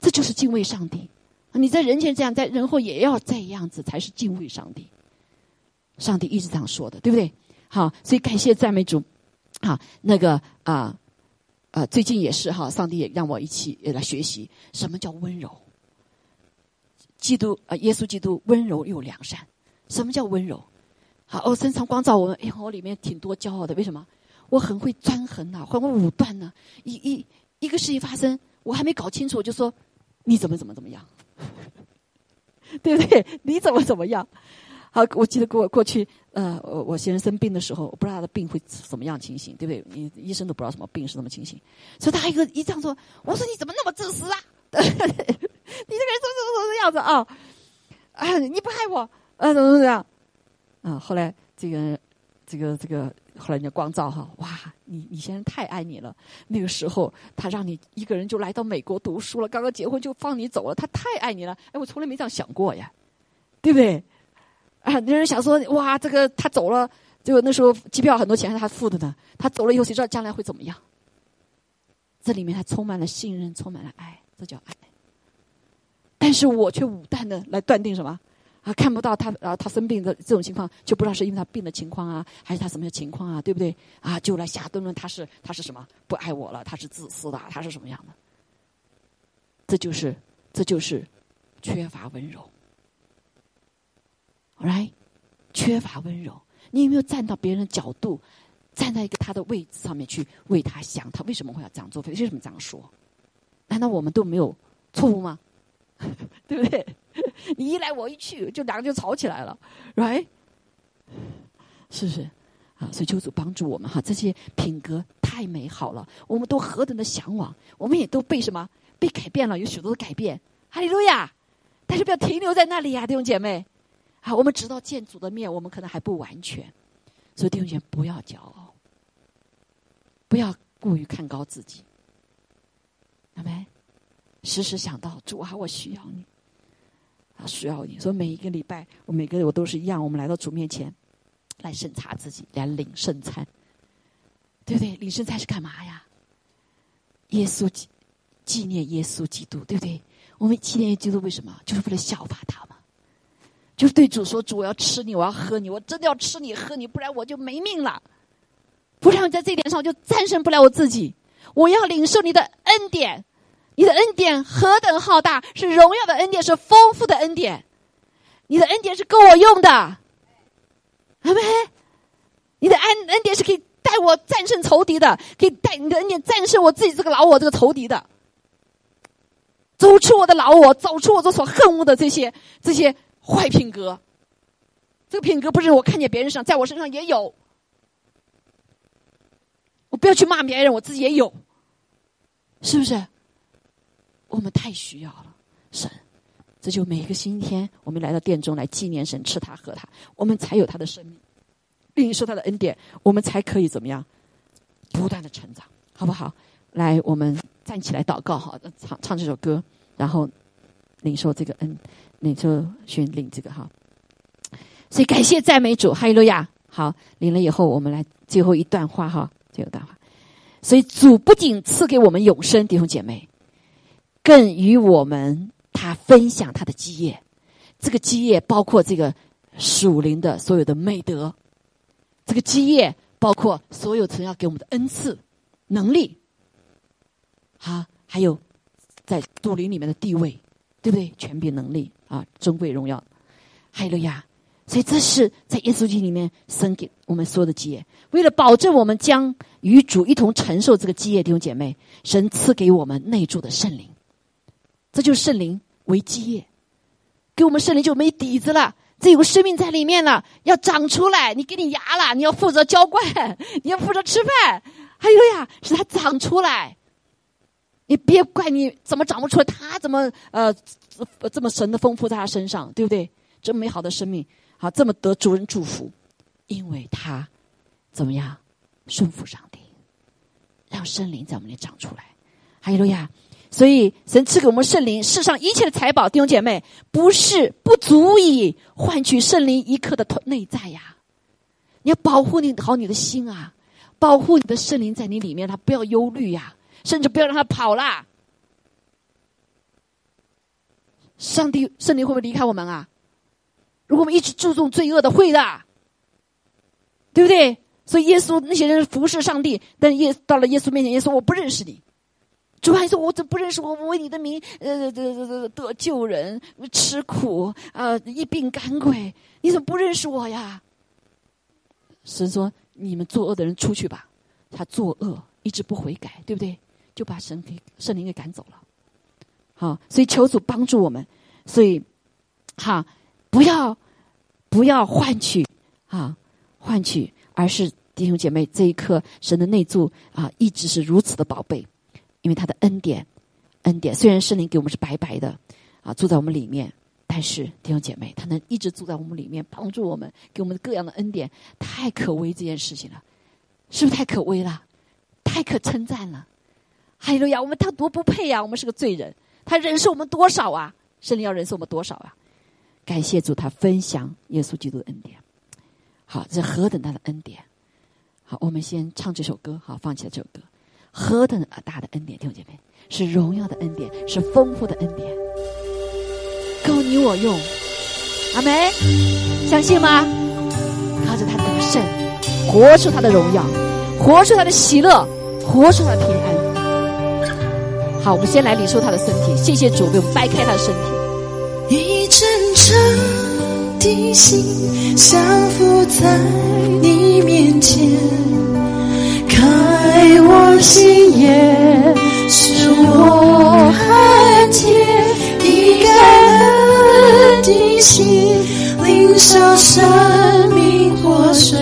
这就是敬畏上帝。你在人前这样，在人后也要这样子，才是敬畏上帝。上帝一直这样说的，对不对？好，所以感谢赞美主。好，那个啊。啊，最近也是哈，上帝也让我一起来学习什么叫温柔。基督啊，耶稣基督温柔又良善。什么叫温柔？好，哦，深藏光照我们，哎，我里面挺多骄傲的。为什么？我很会专横呐，很会武断呢。一一一个事情发生，我还没搞清楚，我就说你怎么怎么怎么样，对不对？你怎么怎么样？好，我记得过过去，呃，我我先生生病的时候，我不知道他的病会怎么样情形，对不对？你医生都不知道什么病是什么情形，所以他一个一这样说，我说你怎么那么自私啊？你这个人怎么怎么怎么样子啊？啊，你不爱我，啊，怎么怎么样？啊，后来这个这个这个，后来人家光照哈，哇，你你先生太爱你了。那个时候他让你一个人就来到美国读书了，刚刚结婚就放你走了，他太爱你了。哎，我从来没这样想过呀，对不对？啊，有人想说，哇，这个他走了，结果那时候机票很多钱是他付的呢。他走了以后，谁知道将来会怎么样？这里面还充满了信任，充满了爱，这叫爱。但是我却武断的来断定什么？啊，看不到他啊，他生病的这种情况，就不知道是因为他病的情况啊，还是他什么情况啊，对不对？啊，就来瞎顿论他是他是什么不爱我了，他是自私的，他是什么样的？这就是这就是缺乏温柔。，right？，缺乏温柔。你有没有站到别人的角度，站在一个他的位置上面去为他想？他为什么会要这样做？为什么这样说？难道我们都没有错误吗？对不对？你一来我一去，就两个就吵起来了，right？是不是？啊，所以求主帮助我们哈，这些品格太美好了，我们都何等的向往，我们也都被什么被改变了，有许多的改变。哈利路亚！但是不要停留在那里呀，弟兄姐妹。啊，我们直到见主的面，我们可能还不完全，所以弟兄姐妹不要骄傲，不要过于看高自己，明白？时时想到主啊，我需要你，啊，需要你。所以每一个礼拜，我每个我都是一样，我们来到主面前来审查自己，来领圣餐，对不对？领圣餐是干嘛呀？耶稣纪纪念耶稣基督，对不对？我们纪念基督为什么？就是为了效法他嘛。就是对主说：“主，我要吃你，我要喝你，我真的要吃你喝你，不然我就没命了。不然在这点上我就战胜不了我自己。我要领受你的恩典，你的恩典何等浩大，是荣耀的恩典，是丰富的恩典。你的恩典是够我用的，阿妹，你的恩恩典是可以带我战胜仇敌的，可以带你的恩典战胜我自己这个老我这个仇敌的，走出我的老我，走出我这所恨恶的这些这些。”坏品格，这个品格不是我看见别人上，在我身上也有。我不要去骂别人，我自己也有，是不是？我们太需要了神，这就每一个星期天，我们来到殿中来纪念神，吃他喝他，我们才有他的生命，领受他的恩典，我们才可以怎么样，不断的成长，好不好？来，我们站起来祷告，好，唱唱这首歌，然后领受这个恩。领受宣领这个哈，所以感谢赞美主，哈利路亚。好，领了以后，我们来最后一段话哈，最后一段话。所以主不仅赐给我们永生，弟兄姐妹，更与我们他分享他的基业。这个基业包括这个属灵的所有的美德，这个基业包括所有曾要给我们的恩赐、能力，好，还有在杜林里面的地位，对不对？权柄、能力啊，尊贵、荣耀，哈利路亚！所以这是在耶稣基里面生给我们所有的基业。为了保证我们将与主一同承受这个基业，弟兄姐妹，神赐给我们内住的圣灵，这就是圣灵为基业，给我们圣灵就没底子了。这有个生命在里面了，要长出来。你给你牙了，你要负责浇灌，你要负责吃饭。还有呀，使它长出来。你别怪你怎么长不出来，他怎么呃这么神的丰富在他身上，对不对？这么美好的生命，好这么得主人祝福，因为他怎么样顺服上帝，让圣灵在我们里长出来。还有呀。所以，神赐给我们圣灵，世上一切的财宝，弟兄姐妹，不是不足以换取圣灵一刻的内在呀。你要保护你好你的心啊，保护你的圣灵在你里面，他不要忧虑呀，甚至不要让他跑啦。上帝圣灵会不会离开我们啊？如果我们一直注重罪恶的，会的，对不对？所以耶稣那些人服侍上帝，但耶到了耶稣面前，耶稣我不认识你。主啊，你说：“我怎么不认识我？我为你的名，呃，得得得救人，吃苦啊，一病赶鬼，你怎么不认识我呀？”神说：“你们作恶的人出去吧。”他作恶一直不悔改，对不对？就把神给圣灵给赶走了。好，所以求主帮助我们。所以，哈，不要不要换取啊，换取，而是弟兄姐妹这一刻神的内助啊，一直是如此的宝贝。因为他的恩典，恩典虽然圣灵给我们是白白的，啊，住在我们里面，但是弟兄姐妹，他能一直住在我们里面，帮助我们，给我们各样的恩典，太可悲这件事情了，是不是太可悲了？太可称赞了！哈利路亚！我们他多不配呀！我们是个罪人，他忍受我们多少啊？圣灵要忍受我们多少啊？感谢主，他分享耶稣基督的恩典。好，这何等大的恩典！好，我们先唱这首歌，好，放起来这首歌。何等大的恩典，弟兄姐妹，是荣耀的恩典，是丰富的恩典，够你我用，阿梅，相信吗？靠着他得胜，活出他的荣耀，活出他的喜乐，活出他的平安。好，我们先来领受他的身体，谢谢主为我们掰开他的身体。一真诚的心降伏在你面前。开我心眼，使我看见一根的心，领受生命活水，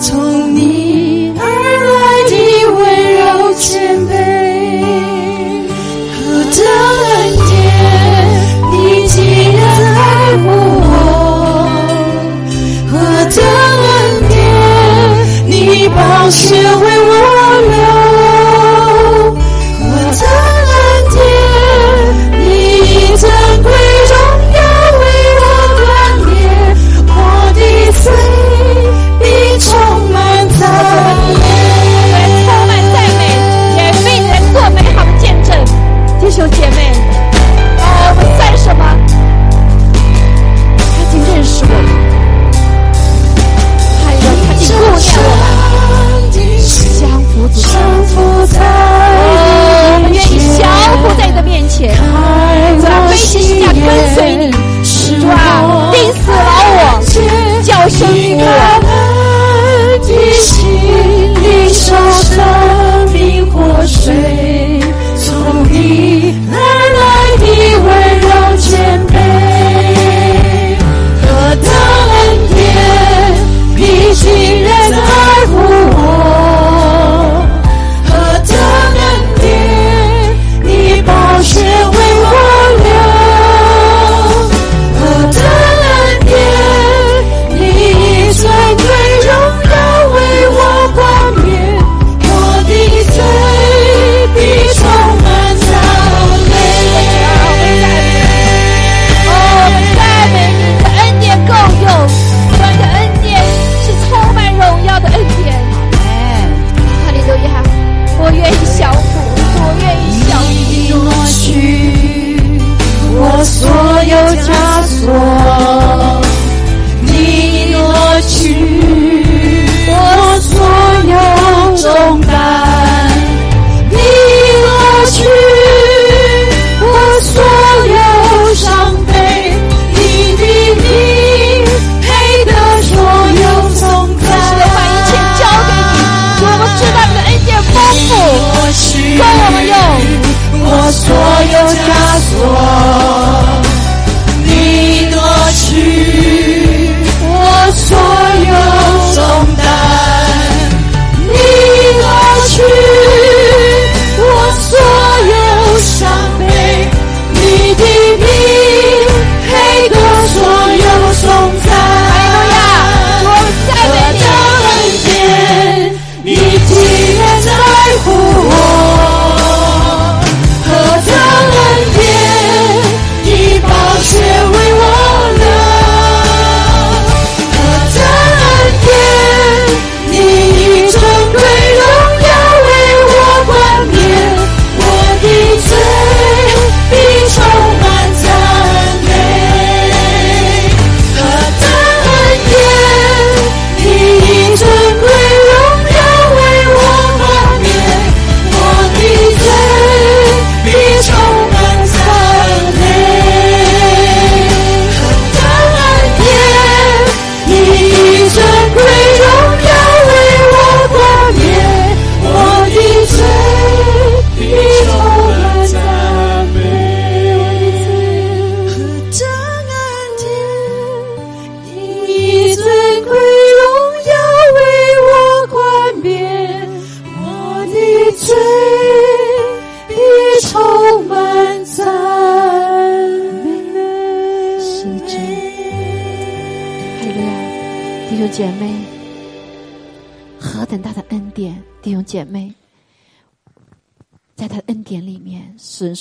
从你而来的温柔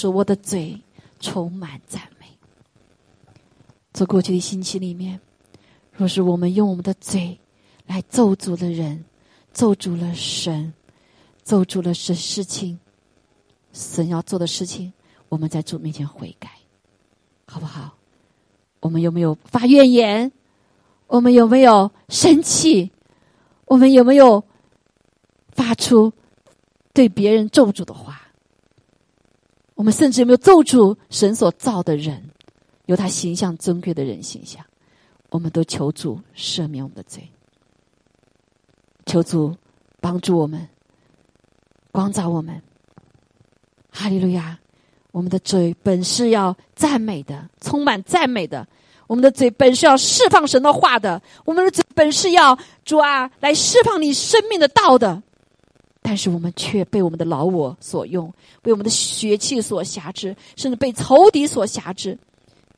说我的嘴充满赞美。在过去的星期里面，若是我们用我们的嘴来咒诅了人，咒诅了神，咒诅了神事情，神要做的事情，我们在主面前悔改，好不好？我们有没有发怨言？我们有没有生气？我们有没有发出对别人咒诅的话？我们甚至有没有咒诅神所造的人？有他形象尊贵的人形象，我们都求主赦免我们的罪，求主帮助我们，光照我们。哈利路亚！我们的嘴本是要赞美的，充满赞美的；我们的嘴本是要释放神的话的；我们的嘴本是要主啊来释放你生命的道的。但是我们却被我们的老我所用，被我们的血气所辖制，甚至被仇敌所辖制。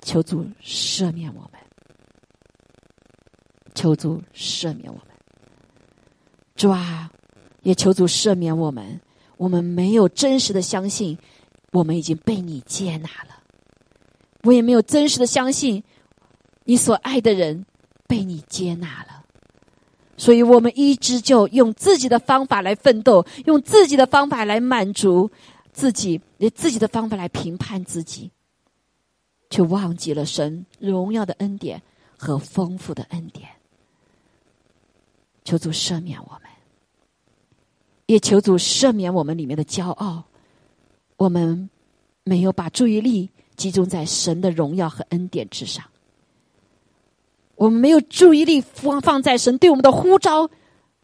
求主赦免我们，求主赦免我们，主啊，也求主赦免我们。我们没有真实的相信，我们已经被你接纳了；我也没有真实的相信，你所爱的人被你接纳了。所以我们一直就用自己的方法来奋斗，用自己的方法来满足自己，以自己的方法来评判自己。却忘记了神荣耀的恩典和丰富的恩典。求主赦免我们，也求主赦免我们里面的骄傲。我们没有把注意力集中在神的荣耀和恩典之上。我们没有注意力放放在神对我们的呼召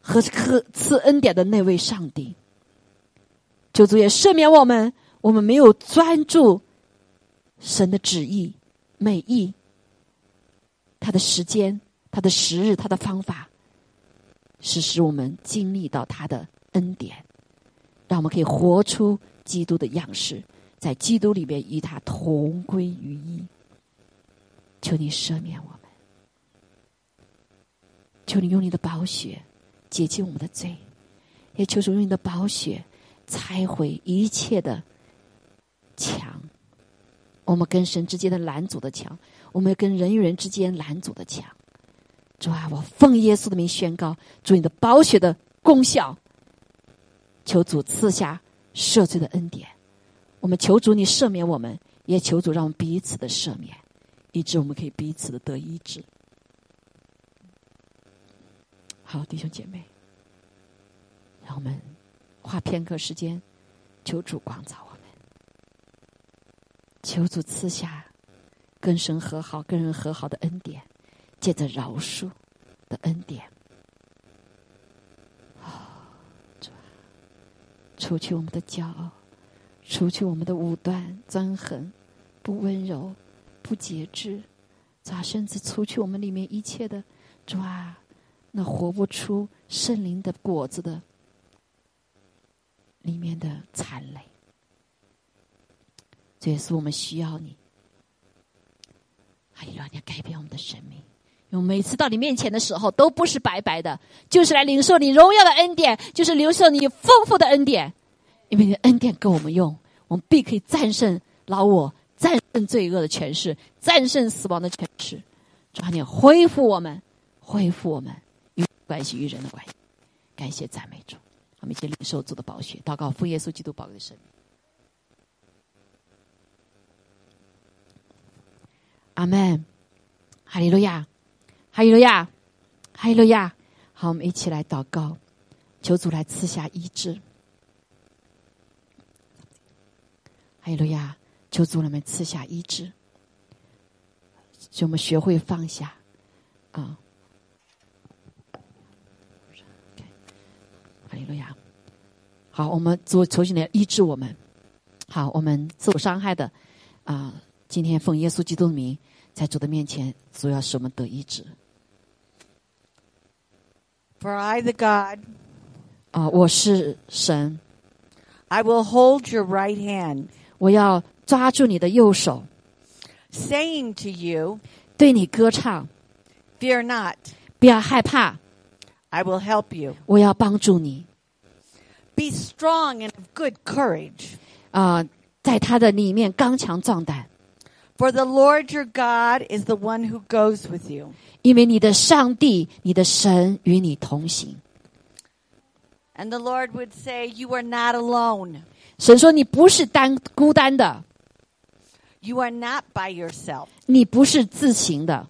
和和赐恩典的那位上帝。求主也赦免我们，我们没有专注。神的旨意、美意、他的时间、他的时日、他的方法，是使我们经历到他的恩典，让我们可以活出基督的样式，在基督里面与他同归于一。求你赦免我，求你用你的宝血洁净我们的罪，也求主用你的宝血拆毁一切的墙。我们跟神之间的拦阻的墙，我们跟人与人之间拦阻的墙。主啊，我奉耶稣的名宣告，主你的宝血的功效，求主赐下赦罪的恩典。我们求主你赦免我们，也求主让我们彼此的赦免，以致我们可以彼此的得医治。好，弟兄姐妹，让我们花片刻时间，求主光照我们。求主赐下跟神和好、跟人和好的恩典，借着饶恕的恩典，啊，除去我们的骄傲，除去我们的武断、憎恨、不温柔、不节制，咋甚至除去我们里面一切的主啊，那活不出圣灵的果子的里面的残累。这也是我们需要你，哎呀，你改变我们的生命。因为每次到你面前的时候，都不是白白的，就是来领受你荣耀的恩典，就是领受你丰富的恩典。因为你的恩典够我们用，我们必可以战胜老我，战胜罪恶的权势，战胜死亡的权势。抓紧恢复我们，恢复我们关系与人的关系。感谢赞美主，我们一起领受主的宝血，祷告，奉耶稣基督宝贵的生命。阿门，哈利路亚，哈利路亚，哈利路亚。好，我们一起来祷告，求主来赐下医治。哈利路亚，求主来们赐下医治，就我们学会放下啊。路亚，好，我们做重新来医治我们。好，我们受伤害的啊，今天奉耶稣基督的名。在主的面前，主要使我们得医治。For I, the God, 啊，我是神。I will hold your right hand, 我要抓住你的右手，saying to you, 对你歌唱，Fear not, 不要害怕，I will help you. 我要帮助你。Be strong and of good courage, 啊、在他的里面刚强壮胆， for the Lord your God is the one who goes with you. 因为你的上帝、你的神与你同行。 And the Lord would say, You are not alone. 神说你不是单孤单的， You are not by yourself. 你不是自行的，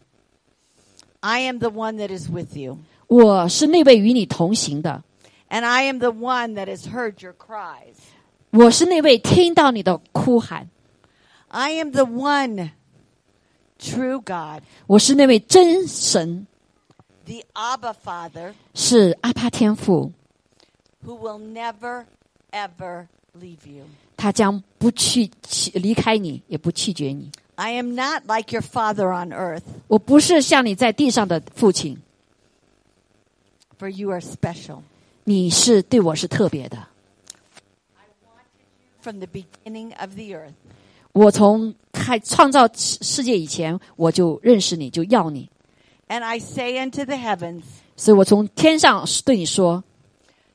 I am the one that is with you. 我是那位与你同行的， And I am the one that has heard your cries. 我是那位听到你的哭喊， I am the one true God, 我是那位真神， the Abba Father, 是阿帕天父， who will never, ever leave you. 他将不去弃离开你，也不弃绝你。 I am not like your father on earth, 我不是像你在地上的父亲， for you are special. 你是对我是特别的。From the beginning of the earth, 我从开创造世世界以前，我就认识你，就要你。and I say unto the heavens, 所以我从天上对你说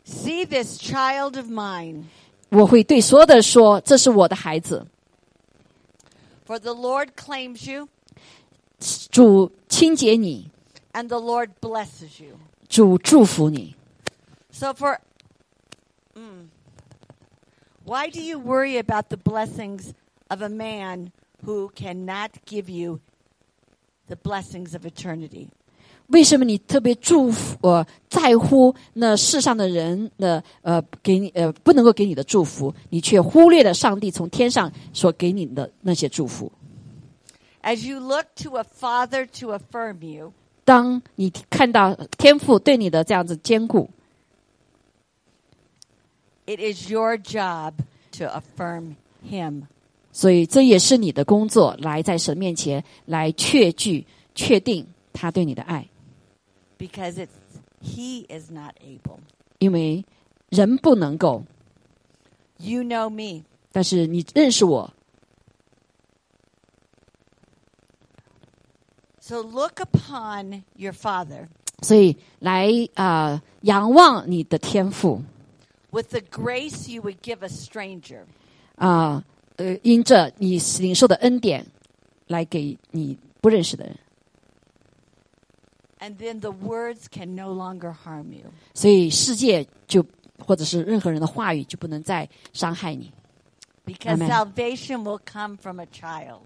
，See this child of mine, 我会对所有的说，这是我的孩子。for the Lord claims you, 主清洁你，and the Lord blesses you. 主祝福你。So for Mm. why do you worry about the blessings of a man who cannot give you the blessings of eternity? 为什么你特别祝福呃在乎那世上的人的呃给你呃不能够给你的祝福，你却忽略了上帝从天上所给你的那些祝福？ As you look to a father to affirm you, 当你看到天父对你的这样子兼顾， it is your job to affirm him. 所以这也是你的工作，来在神面前来确据、确定他对你的爱， because it's he is not able. 因为人不能够， You know me. 但是你认识我， So look upon your father 所以来啊、仰望你的天赋 with the grace you would give a stranger. 啊、呃，因着你领受的恩典，来给你不认识的人， And then the words can no longer harm you. 所以世界就或者是任何人的话语就不能再伤害你， Because Amen. salvation will come from a child.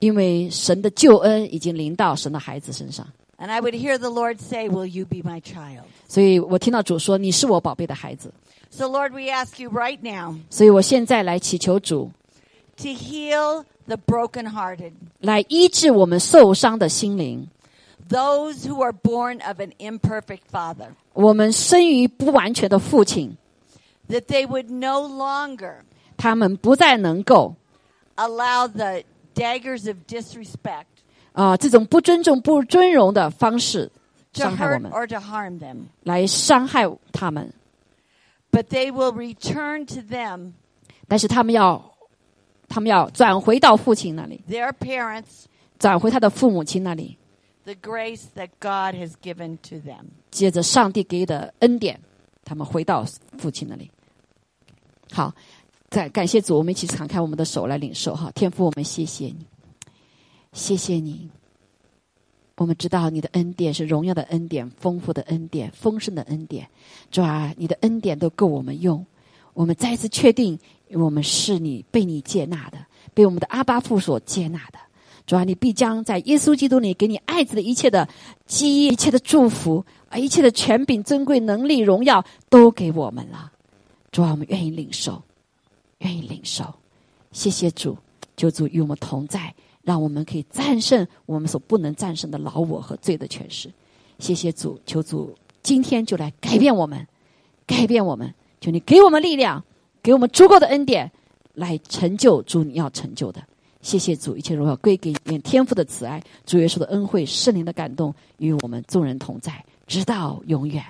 因为神的救恩已经临到神的孩子身上。 And I would hear the Lord say, Will you be my child? 所以我听到主说：“你是我宝贝的孩子。 So, Lord, we ask you right now ”所以我现在来祈求主， to heal the brokenhearted, 来医治我们受伤的心灵。 those who are born of an imperfect father, 我们生于不完全的父亲， that they would no longer 他们不再能够 allow the daggers of disrespect 啊、这种不尊重、不尊荣的方式 to 伤害我 hurt 们， or to harm them, 来伤害他们。 But they will return to them, 但是他们要，他们要转回到父亲那里，their parents, 转回他的父母亲那里，the grace that God has given to them. 接着上帝给的恩典，他们回到父亲那里。好，感感谢主，我们一起敞开我们的手来领受哈，天父，我们谢谢你，谢谢你。我们知道你的恩典是荣耀的恩典、丰富的恩典、丰盛的恩典，主啊，你的恩典都够我们用。我们再次确定，我们是你被你接纳的，被我们的阿巴父所接纳的。主啊，你必将在耶稣基督里给你爱子的一切的基业、一切的祝福啊，一切的权柄、尊贵、能力、荣耀都给我们了。主啊，我们愿意领受，愿意领受。谢谢主，求主与我们同在，让我们可以战胜我们所不能战胜的老我和罪的权势。谢谢主，求主今天就来改变我们，改变我们。求你给我们力量，给我们足够的恩典，来成就主你要成就的。谢谢主，一切荣耀归给你，愿天父的慈爱、主耶稣的恩惠、圣灵的感动与我们众人同在，直到永远。